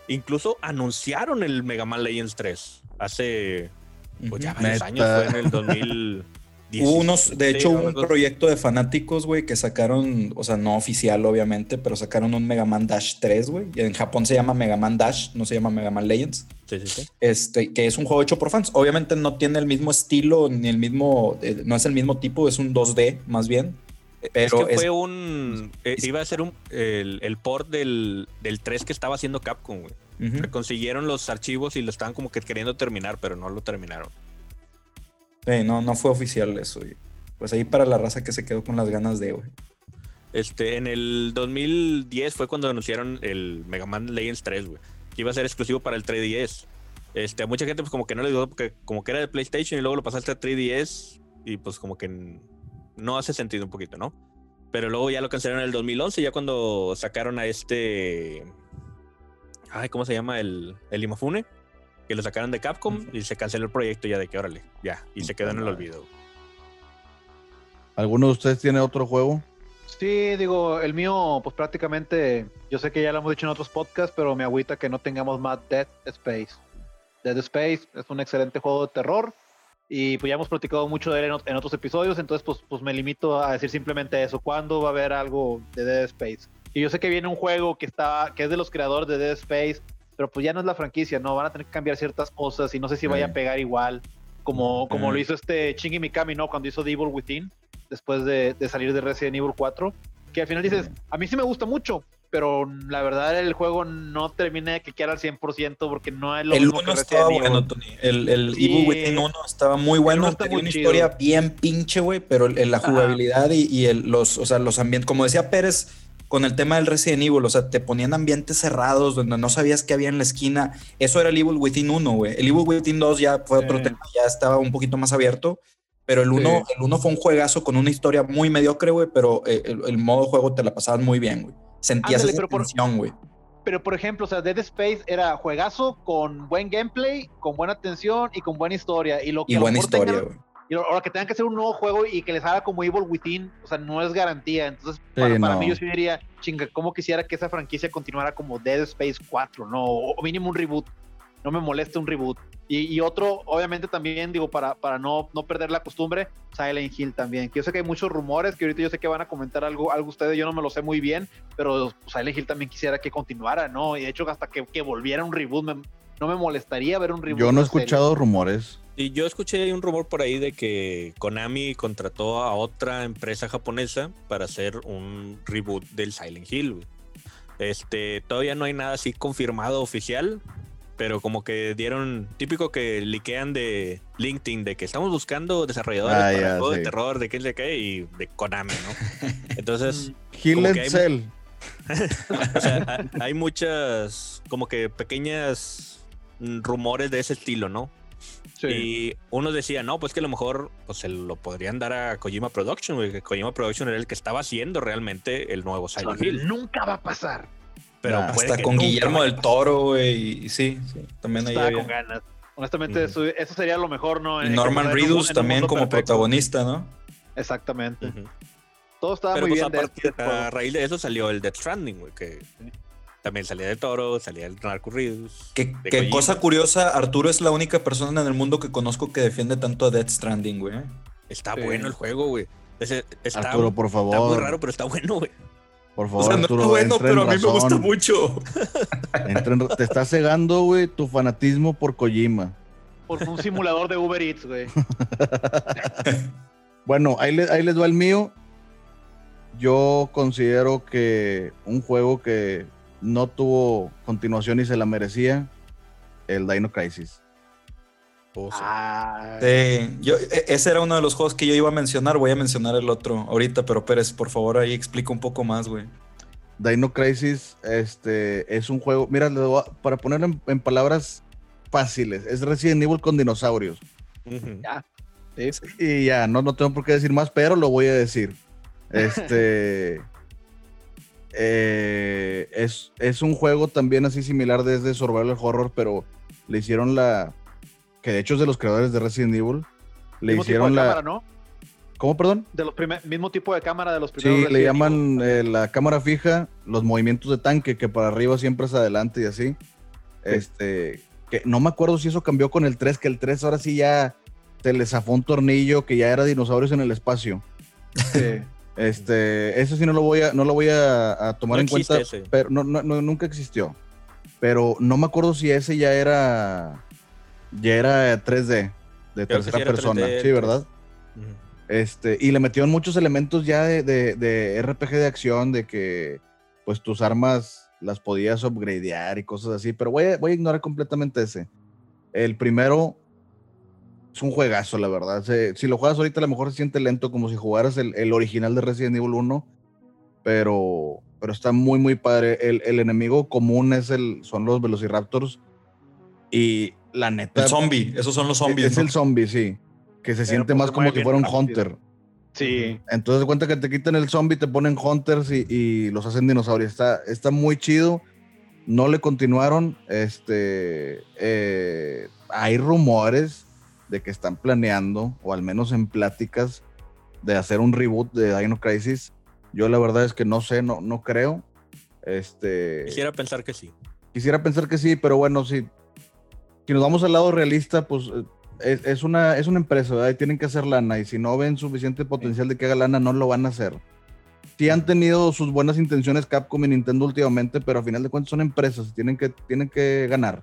incluso anunciaron el Mega Man Legends 3 hace pues, ya varios Neta. años, fue en el 2010. Hubo unos, de hecho, hubo un proyecto de fanáticos, güey, que sacaron, o sea, no oficial, obviamente, pero sacaron un Mega Man Dash 3, güey. y En Japón se llama Mega Man Dash, no se llama Mega Man Legends. Sí, sí, sí. Este, que es un juego hecho por fans. Obviamente no tiene el mismo estilo, ni el mismo, eh, no es el mismo tipo, es un 2D más bien. Pero es que es- fue un. eh, iba a ser un, el, el port del, del 3 que estaba haciendo Capcom, güey. Consiguieron los archivos y lo estaban como que queriendo terminar, pero no lo terminaron. Sí, no, no fue oficial eso. güey. Pues ahí para la raza que se quedó con las ganas de, güey. Este, en el 2010 fue cuando anunciaron el Mega Man Legends 3, güey. Que iba a ser exclusivo para el 3DS. Este, a mucha gente, pues como que no le gustó porque como que era de PlayStation y luego lo pasaste a 3DS y pues como que no hace sentido un poquito, ¿no? Pero luego ya lo cancelaron en el 2011, ya cuando sacaron a este. Ay, ¿cómo se llama? El, el Imafune. Que lo sacaron de Capcom y se canceló el proyecto ya de que órale, ya. Y se quedó en el olvido. ¿Alguno de ustedes tiene otro juego? Sí, digo, el mío, pues prácticamente, yo sé que ya lo hemos dicho en otros podcasts, pero me agüita que no tengamos más Dead Space. Dead Space es un excelente juego de terror y pues ya hemos platicado mucho de él en, en otros episodios, entonces pues, pues me limito a decir simplemente eso. ¿Cuándo va a haber algo de Dead Space? Y yo sé que viene un juego que está, que es de los creadores de Dead Space, pero pues ya no es la franquicia, ¿no? Van a tener que cambiar ciertas cosas y no sé si vaya a pegar igual como, como lo hizo este Shinji Mikami, ¿no? Cuando hizo The Evil Within, después de, de salir de Resident Evil 4, que al final dices, a mí sí me gusta mucho, pero la verdad el juego no termina de cliquear al 100% porque no es lo El mismo 1 que estaba Evil. bueno, Tony. El, el Sí. Evil Within 1 estaba muy bueno. uno Tenía muy una chido. historia bien pinche, güey, pero el- la Ajá. jugabilidad y, y el- los, o sea, los ambientes, como decía Pérez, con el tema del Resident Evil, o sea, te ponían ambientes cerrados donde no sabías qué había en la esquina. Eso era el Evil Within 1, güey. El Evil Within 2 ya fue otro tema, ya estaba un poquito más abierto. Pero el 1 Sí. el uno fue un juegazo con una historia muy mediocre, güey, pero eh, el, el modo juego te la pasabas muy bien, güey. Sentías Ándale, esa tensión, güey. Pero por ejemplo, o sea, Dead Space era juegazo con buen gameplay, con buena atención y con buena historia. Y lo que Y buena historia, tengan- güey. Y ahora que tengan que hacer un nuevo juego y que les haga como Evil Within, o sea, no es garantía. Entonces, Sí, para, para no. mí yo sí diría, chinga, ¿cómo quisiera que esa franquicia continuara como Dead Space 4, no? O mínimo un reboot. No me molesta un reboot. Y, y otro, obviamente también, digo, para, para no, no perder la costumbre, Silent Hill también. Que yo sé que hay muchos rumores, que ahorita yo sé que van a comentar algo, algo ustedes, yo no me lo sé muy bien, pero Silent Hill también quisiera que continuara, ¿no? Y de hecho, hasta que, que volviera un reboot, me- no me molestaría ver un reboot. Yo no he la serie. escuchado rumores. Y yo escuché un rumor por ahí de que Konami contrató a otra empresa japonesa para hacer un reboot del Silent Hill. güey. Este, todavía no hay nada así confirmado oficial, pero como que dieron, típico que liquean de LinkedIn, de que estamos buscando desarrolladores Ah, para ya, juegos de terror, de qué sé qué, y de Konami, ¿no? Entonces, Hill Como and hay- Cell. o sea, ha- hay muchas, como que pequeñas mm, rumores de ese estilo, ¿no? Sí. Y uno decía, no, pues que a lo mejor pues, se lo podrían dar a Kojima Production, güey, que Kojima Production era el que estaba haciendo realmente el nuevo Silent Hill. Nunca va a pasar. Pero Nah. Hasta con Guillermo del a. Toro, güey. Y sí, sí. También ahí Estaba había- con ganas. Honestamente, eso, eso sería lo mejor, ¿no? Y En- Norman Reedus también como perfecto. protagonista, ¿no? Exactamente. Ujú. Todo estaba Pero muy pues, bien. de este a juego. raíz de eso salió el Death Stranding, güey, que también salía de Toro, salía el Narco Reedus. Que, de que Kojima. cosa curiosa, Arturo es la única persona en el mundo que conozco que defiende tanto a Death Stranding, güey. Está Sí. bueno el juego, güey. Ese- Está, Arturo, por está muy favor. raro, pero está bueno, güey. Por O favor, sea, no Arturo. está bueno, pero a mí me gusta mucho. En- te está cegando, güey, tu fanatismo por Kojima. Por un simulador de Uber Eats, güey. Bueno, ahí, le- ahí les va el mío. yo considero que un juego que no tuvo continuación y se la merecía, el Dino Crisis. Oh, sí. Ah, Sí, yo, e- ese era uno de los juegos que yo iba a mencionar. Voy a mencionar el otro ahorita, pero Pérez, por favor, ahí explica un poco más, güey. Dino Crisis este, es un juego, mira, le voy a- para ponerlo en, en palabras fáciles, es Resident Evil con dinosaurios. Sí. Y ya, no, no tengo por qué decir más, pero lo voy a decir. Este. eh, es, es un juego también así similar desde Survival Horror, pero le hicieron la. Que de hecho es de los creadores de Resident Evil. Le mismo tipo hicieron de la. cámara, ¿no? ¿Cómo, perdón? De los primer- mismo tipo de cámara de los primeros. Sí, le llaman eh, la cámara fija, los movimientos de tanque, que para arriba siempre es adelante y así. Este, que no me acuerdo si eso cambió con el 3, que el 3 ahora sí ya se le zafó un tornillo, que ya era dinosaurios en el espacio. Sí. Este, eso sí no lo voy a, no lo voy a, a tomar No en cuenta, ese. pero no, no- nunca existió. Pero no me acuerdo si ese ya era, ya era 3D, de que tercera sí persona, 3D, sí, ¿verdad? Este, y le metieron muchos elementos ya de, de- de RPG de acción, de que pues tus armas las podías upgradear y cosas así, pero voy a, voy a ignorar completamente ese. El primero es un juegazo, la verdad. Se- si lo juegas ahorita, a lo mejor se siente lento, como si jugaras el, el original de Resident Evil 1, pero, pero está muy, muy padre. El, el enemigo común es el, son los Velociraptors, y la neta. El zombie, esos son los zombies. Es ¿no? el zombie, sí. Que se siente pues, más como si fuera un rápido. hunter. Sí. Entonces de cuenta que te quitan el zombie, te ponen hunters y, y los hacen dinosaurios. Está, está muy chido. No le continuaron. Este, eh, hay rumores de que están planeando, o al menos en pláticas, de hacer un reboot de Dino Crisis. Yo la verdad es que no sé, no, no creo. Este, Quisiera pensar que sí. Quisiera pensar que sí, pero bueno, si, si nos vamos al lado realista, pues eh, es, es una, es una empresa, ¿verdad? Y tienen que hacer lana, y si no ven suficiente potencial de que haga lana, no lo van a hacer. Sí han tenido sus buenas intenciones Capcom y Nintendo últimamente, pero a final de cuentas son empresas, tienen que, tienen que ganar.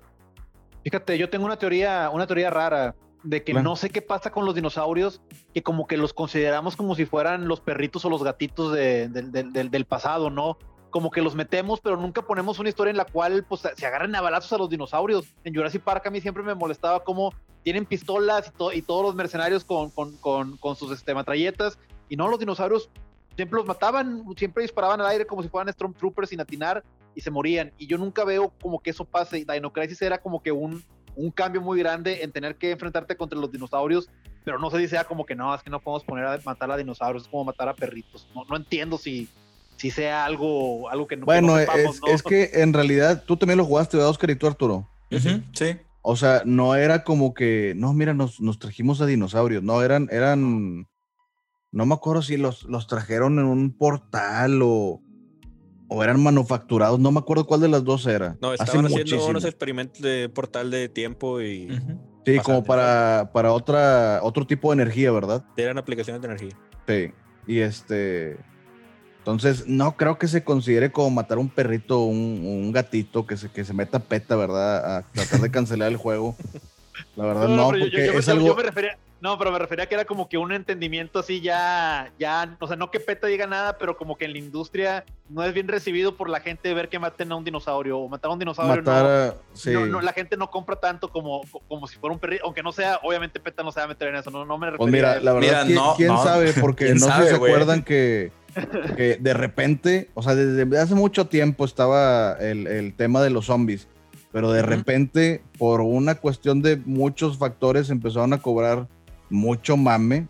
Fíjate, yo tengo una teoría, una teoría rara de que no sé qué pasa con los dinosaurios, que como que los consideramos como si fueran los perritos o los gatitos de- del- pasado, ¿no? Como que los metemos, pero nunca ponemos una historia en la cual pues, se agarran a balazos a los dinosaurios. En Jurassic Park a mí siempre me molestaba cómo tienen pistolas y, to- y todos los mercenarios con, con, con, con sus este, matralletas, y no los dinosaurios siempre los mataban, siempre disparaban al aire como si fueran Stormtroopers sin atinar y se morían. Y yo nunca veo como que eso pase. Dino Crisis era como que un, un cambio muy grande en tener que enfrentarte contra los dinosaurios, pero no se dice ah, como que no, es que no podemos poner a matar a dinosaurios, es como matar a perritos. No, no entiendo si, si sea algo, algo que no, que Bueno, no es, sepamos, ¿no? es que en realidad tú también lo jugaste, ¿verdad, Oscar y tú, Arturo? Sí. O sea, no era como que, no, mira, nos, nos trajimos a dinosaurios, no, eran, eran, no me acuerdo si los, los trajeron en un portal o, o eran manufacturados, no me acuerdo cuál de las dos era. No, Hace estaban haciendo muchísimo. unos experimentos de portal de tiempo y. Sí, como para, para otra, otro tipo de energía, ¿verdad? eran aplicaciones de energía. Sí. Y este, entonces no creo que se considere como matar un perrito o un, un gatito que se, que se meta peta, ¿verdad? A tratar de cancelar el juego. La verdad no, yo- porque yo, es yo- algo... yo me refería, no, pero me refería que era como que un entendimiento así ya, ya, o sea, no que PETA diga nada, pero como que en la industria no es bien recibido por la gente ver que maten a un dinosaurio o matar a un dinosaurio. matar no, a... Sí. no, no, la gente no compra tanto como, como si fuera un perrito, aunque no sea, obviamente PETA no se va a meter en eso, no, no me refería Pues mira, a eso. la verdad, Mira, ¿quién, no, quién no. sabe? Porque ¿Quién no sé sabe, si se acuerdan que, que de repente, o sea, desde hace mucho tiempo estaba el, el tema de los zombies, pero de repente, por una cuestión de muchos factores, empezaron a cobrar mucho mame.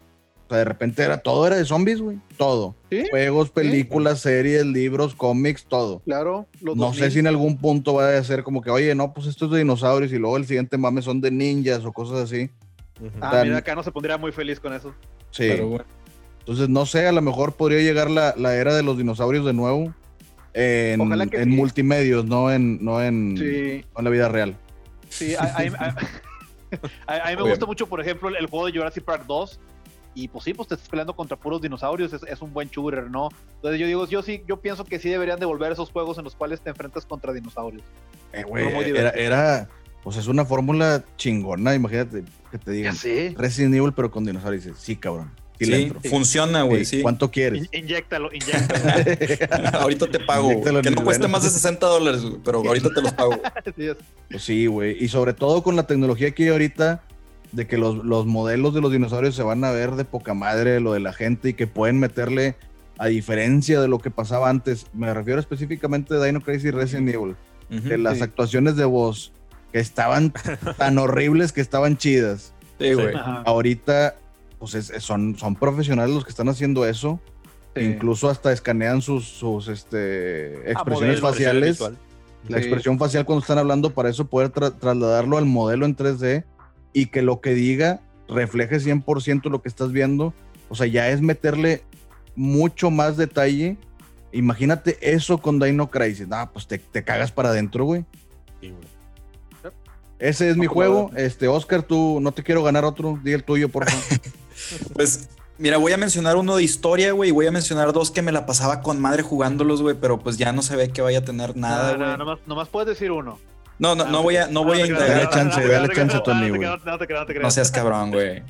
O sea, de repente era todo era de zombies, güey. Todo. Sí, Juegos, películas, series, libros, cómics, todo. claro. Los No 2000. sé si en algún punto va a ser como que, oye, no, pues esto es de dinosaurios y luego el siguiente mame son de ninjas o cosas así. Ah, Tan- mira, acá no se pondría muy feliz con eso. Sí. Pero bueno. Entonces, no sé, a lo mejor podría llegar la, la era de los dinosaurios de nuevo en, en sí. multimedios, no en, no en, Sí, no en la vida real. sí. A- a- a- mí me gusta mucho, por ejemplo, el, el juego de Jurassic Park 2. Y pues sí, pues te estás peleando contra puros dinosaurios, es, es un buen shooter, ¿no? Entonces yo digo, yo sí, yo pienso que sí deberían devolver esos juegos en los cuales te enfrentas contra dinosaurios. Eh, era, era, pues es una fórmula chingona, imagínate que te digan. Resident Evil, pero con dinosaurios. Sí, cabrón, Sí, funciona, güey, Sí. ¿Cuánto quieres? In- inyéctalo, inyéctalo. ahorita te pago. Inyéctalo Que no cueste bueno. más de 60 dólares, güey, pero ahorita te los pago. Pues sí, güey. Y sobre todo con la tecnología que hay ahorita, de que los, los modelos de los dinosaurios se van a ver de poca madre, lo de la gente, y que pueden meterle, a diferencia de lo que pasaba antes, me refiero específicamente a Dino Crisis Resident Evil, Ujú. de las Sí. actuaciones de voz que estaban tan horribles que estaban chidas. Sí, güey. Ahorita, pues es- son, son profesionales los que están haciendo eso. Sí. Incluso hasta escanean sus, sus este, expresiones modelos, faciales. La Sí. expresión facial cuando están hablando para eso poder tra- trasladarlo al modelo en 3D y que lo que diga refleje 100% lo que estás viendo. O sea, ya es meterle mucho más detalle. Imagínate eso con Dino Crisis. Ah, pues te, te cagas para adentro, güey. Sí, güey. Ese es mi juego. Este, Oscar, tú no te quiero ganar otro. Di el tuyo, por favor. Pues, mira, voy a mencionar uno de historia, güey, y voy a mencionar dos que me la pasaba con madre jugándolos, güey, pero pues ya no se ve que vaya a tener nada, No, no, güey. nomás, nomás puedes decir uno. No, no, no voy a, no voy a indagar. Dale chance, no dale chance, no te Tony, güey. No no. No seas cabrón, güey.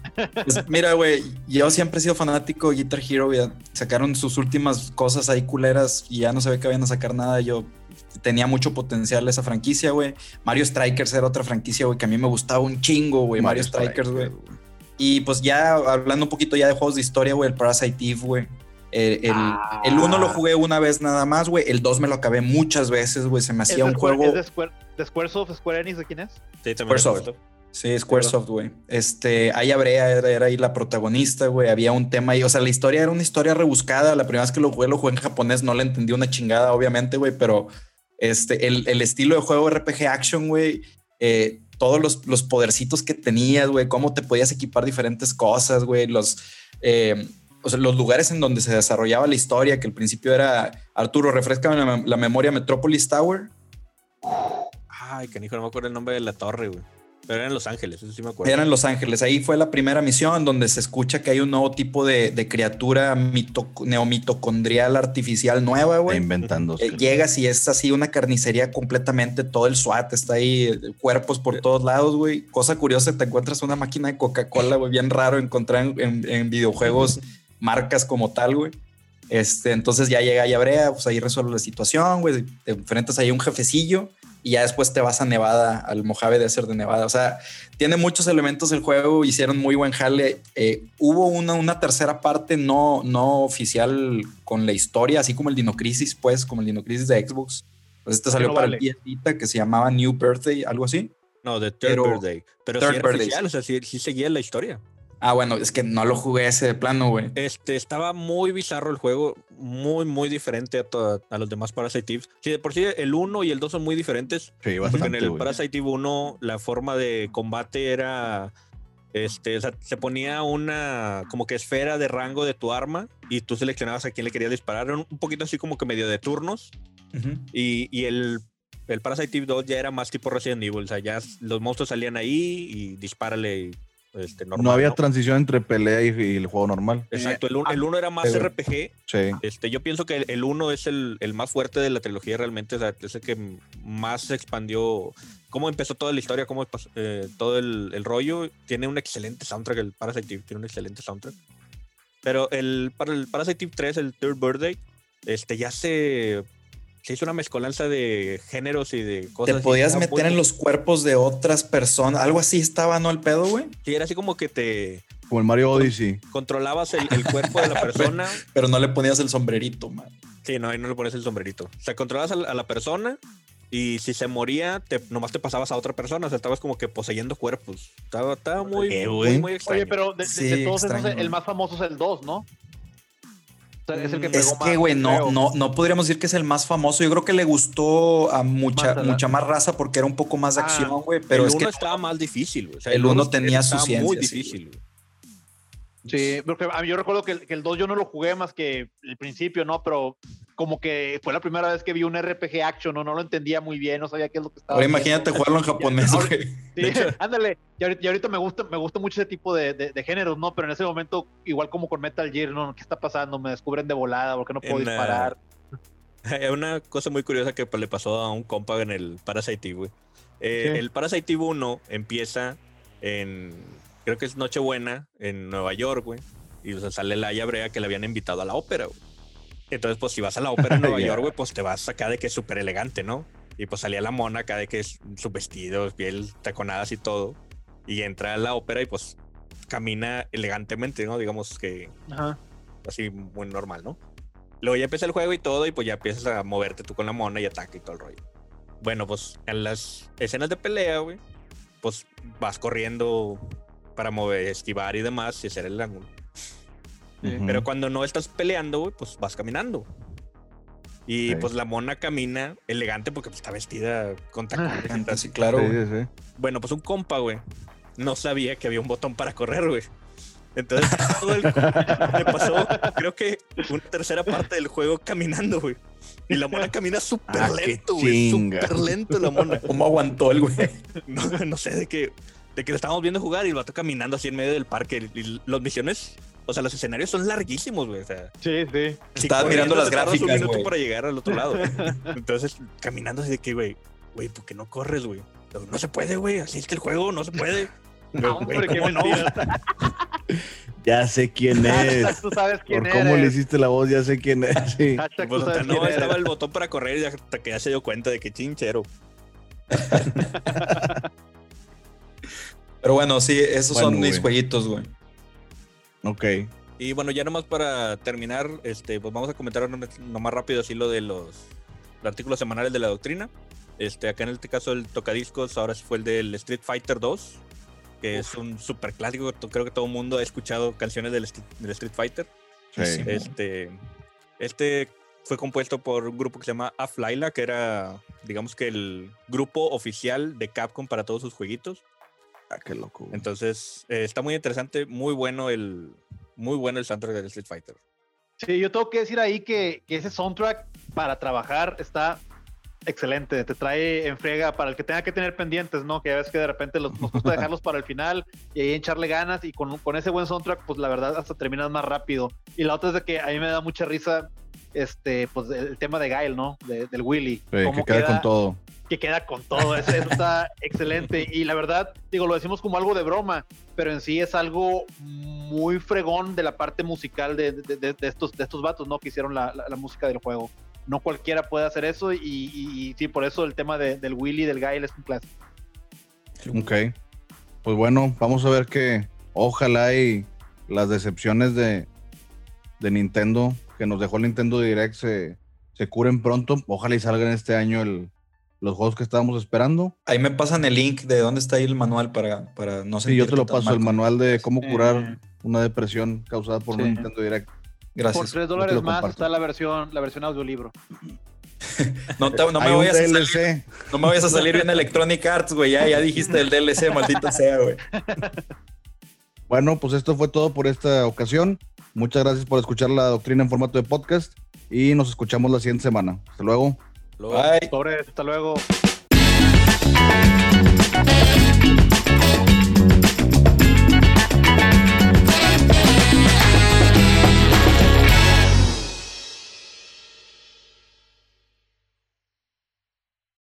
Pues, mira, güey, yo siempre he sido fanático de Guitar Hero, güey. Sacaron sus últimas cosas ahí culeras y ya no se ve que vayan a sacar nada. Yo tenía mucho potencial esa franquicia, güey. Mario Strikers era otra franquicia, güey, que a mí me gustaba un chingo, güey. Mario, Strikers, güey. Y pues ya hablando un poquito ya de juegos de historia, güey, el Parasite Eve, güey. El, el, Ah. el uno lo jugué una vez nada más, güey. El 2 me lo acabé muchas veces, güey. Se me ¿Es hacía un Square- juego. ¿Es de Square, de Squaresoft, Square Enix de quién es? Sí, también Squaresoft. Sí, Squaresoft, güey. Este, ahí Abrea era, era ahí la protagonista, güey. Había un tema ahí. O sea, la historia era una historia rebuscada. La primera vez que lo jugué, lo jugué en japonés. No le entendí una chingada, obviamente, güey. Pero este, el, el estilo de juego RPG Action, güey. eh, todos los, los podercitos que tenías, güey. Cómo te podías equipar diferentes cosas, güey. Los, eh, o sea, los lugares en donde se desarrollaba la historia, que al principio era Arturo, refresca la, la memoria Metropolis Tower. Ay, canijo, no me acuerdo el nombre de la torre, güey. Pero era en Los Ángeles, eso sí me acuerdo. Era en Los Ángeles. Ahí fue la primera misión donde se escucha que hay un nuevo tipo de, de criatura mito- neomitocondrial artificial nueva, güey. inventando. Eh, llegas y es así una carnicería completamente, todo el SWAT está ahí, cuerpos por todos lados, güey. Cosa curiosa, te encuentras una máquina de Coca-Cola, güey, bien raro encontrar en, en- en videojuegos marcas como tal, güey. Este, entonces ya llega y Abrea, pues ahí resuelve la situación, güey. Te enfrentas ahí a un jefecillo y ya después te vas a Nevada, al Mojave Desert de Nevada. O sea, tiene muchos elementos el juego, hicieron muy buen jale. Eh, hubo una, una tercera parte no, no oficial con la historia, así como el Dino Crisis, pues, como el Dino Crisis de Xbox. Pues este salió no para vale. el Vita, que se llamaba New Birthday, algo así. No, de Third Pero- Birthday. Pero Third sí era Birthday. oficial, o sea, sí, sí seguía la historia. Ah, bueno, es que no lo jugué ese de plano, güey. Este, estaba muy bizarro el juego, muy, muy diferente a, to- a los demás Parasite Eve. Sí, de por sí el 1 y el 2 son muy diferentes. Sí, Porque en bastante, el güey. Parasite Eve 1 la forma de combate era... Este, o sea, se ponía una como que esfera de rango de tu arma y tú seleccionabas a quién le querías disparar. Era un poquito así como que medio de turnos. Ujú. Y, y el, el Parasite Eve 2 ya era más tipo Resident Evil. O sea, ya los monstruos salían ahí y dispárale este, normal. no había ¿no? transición entre pelea y, y el juego normal. Exacto, el 1 el uno era más Sí, güey. RPG. Sí. Este, yo pienso que el 1 es el, el más fuerte de la trilogía realmente. O sea, es el que más se expandió. Cómo empezó toda la historia, cómo eh, todo el, el rollo. Tiene un excelente soundtrack. El Parasite Eve tiene un excelente soundtrack. Pero el, para el Parasite Eve 3, el Third Birthday, este, ya se, se hizo una mezcolanza de géneros y de cosas. Te podías meter muy- en los cuerpos de otras personas. Algo así estaba, ¿no? El pedo, güey. Sí, era así como que te Como el Mario Odyssey. controlabas el, el cuerpo de la persona. Pero no le ponías el sombrerito, man. Sí, no, ahí no le pones el sombrerito. O sea, controlabas a la, a la persona y si se moría, te, nomás te pasabas a otra persona. O sea, estabas como que poseyendo cuerpos. Estaba, estaba muy, ¿Qué, muy, güey? muy extraño. Oye, pero de, de- Sí, de todos esos, el más famoso es el 2, ¿no? O sea, es el que Mm, pegó Es más, que, güey, no, no, no podríamos decir que es el más famoso. Yo creo que le gustó a mucha, mucha más raza porque era un poco más de Ah, acción, güey. Pero el es uno que estaba más difícil. güey. O sea, el uno uno tenía su muy ciencia, sí, difícil. güey. Sí, porque a mí yo recuerdo que el, que el 2 yo no lo jugué más que el principio, ¿no? Pero como que fue la primera vez que vi un RPG action, ¿no? No lo entendía muy bien, no sabía qué es lo que estaba ahora imagínate jugarlo en japonés, Ahora-. Sí, De hecho- ándale. Y ahorita, y ahorita me gusta, me gusta mucho ese tipo de, de- de géneros, ¿no? Pero en ese momento, igual como con Metal Gear, ¿no? ¿Qué está pasando? Me descubren de volada, ¿por qué no puedo En, ah, disparar? Hay una cosa muy curiosa que le pasó a un compa en el Parasite güey. Eh. El Parasite Eve 1 empieza en, creo que es Nochebuena, en Nueva York, güey. Y sale la Brea que le habían invitado a la ópera, güey. Entonces, pues si vas a la ópera en Nueva York, güey, pues te vas acá de que es súper elegante, ¿no? Y pues salía la mona acá de que es su vestido, piel taconadas y todo. Y entra a la ópera y pues camina elegantemente, ¿no? Digamos que así muy normal, ¿no? Luego ya empieza el juego y todo, y pues ya empiezas a moverte tú con la mona y ataque y todo el rollo. Bueno, pues en las escenas de pelea, güey, pues vas corriendo para mover, esquivar y demás y hacer el ángulo. Pero cuando no estás peleando, güey, pues vas caminando. Y pues la mona camina elegante porque pues, está vestida con tacones. sí, claro. bueno, pues un compa, güey, no sabía que había un botón para correr, güey. Entonces, todo el me pasó, creo que una tercera parte del juego caminando, güey. Y la mona camina súper ah, lento, güey. Súper lento la mona. ¿Cómo aguantó el güey? No, no sé, de que, de que lo estábamos viendo jugar y el vato caminando así en medio del parque. Y los misiones, o sea, los escenarios son larguísimos, güey. O sea, sí, sí. Estaba mirando las gráficas, un minuto para llegar al otro lado. Entonces, caminando así de que, güey, güey, ¿por qué no corres, güey? No se puede, güey. Así es que el juego no se puede. No, hombre, qué no? Ya sé quién es. Tú sabes quién Por cómo le hiciste la voz, ya sé quién es. Sí. Pues, no, estaba el botón para correr y hasta que ya se dio cuenta de que chinchero. Pero bueno, sí, esos son mis jueguitos, güey. Ok. Y bueno, ya nomás para terminar, este, pues vamos a comentar nomás rápido así lo de los, artículos semanales de la doctrina. Este, acá en este caso el tocadiscos ahora fue el del Street Fighter 2, que es un super clásico. Creo que todo el mundo ha escuchado canciones del, Street Fighter. Este, este fue compuesto por un grupo que se llama Aflaila, que era, digamos que el grupo oficial de Capcom para todos sus jueguitos. Ah, qué loco. Entonces, eh, está muy interesante, muy bueno el, muy bueno el soundtrack del Street Fighter. Sí, yo tengo que decir ahí que, que ese soundtrack para trabajar está excelente, te trae en friega para el que tenga que tener pendientes, ¿no? Que ya ves que de repente los, nos gusta dejarlos para el final y ahí echarle ganas y con, con ese buen soundtrack, pues la verdad hasta terminas más rápido. Y la otra es de que a mí me da mucha risa este, pues el tema de Gail, ¿no? del Willy. que queda, con todo. Que queda con todo, eso, está excelente. Y la verdad, digo, lo decimos como algo de broma, pero en sí es algo muy fregón de la parte musical de, de, estos, de estos vatos, ¿no? Que hicieron la, la música del juego no cualquiera puede hacer eso y, sí, por eso el tema del Willy, del Gail es un clásico. Ok. Pues bueno, vamos a ver que ojalá y las decepciones de, de Nintendo que nos dejó el Nintendo Direct se, se curen pronto. Ojalá y salgan este año el, los juegos que estábamos esperando. Ahí me pasan el link de dónde está ahí el manual para, para no sé. Sí, yo te lo paso, el manual de cómo curar una depresión causada por un Nintendo Direct. Gracias. Por 3 dólares más está la versión, la versión audiolibro. no, no, me vayas a salir, no me vayas a salir bien Electronic Arts, güey. Ya, ya dijiste el DLC, maldito sea, güey. Bueno, pues esto fue todo por esta ocasión. Muchas gracias por escuchar la doctrina en formato de podcast y nos escuchamos la siguiente semana. Hasta luego. Bye. hasta luego.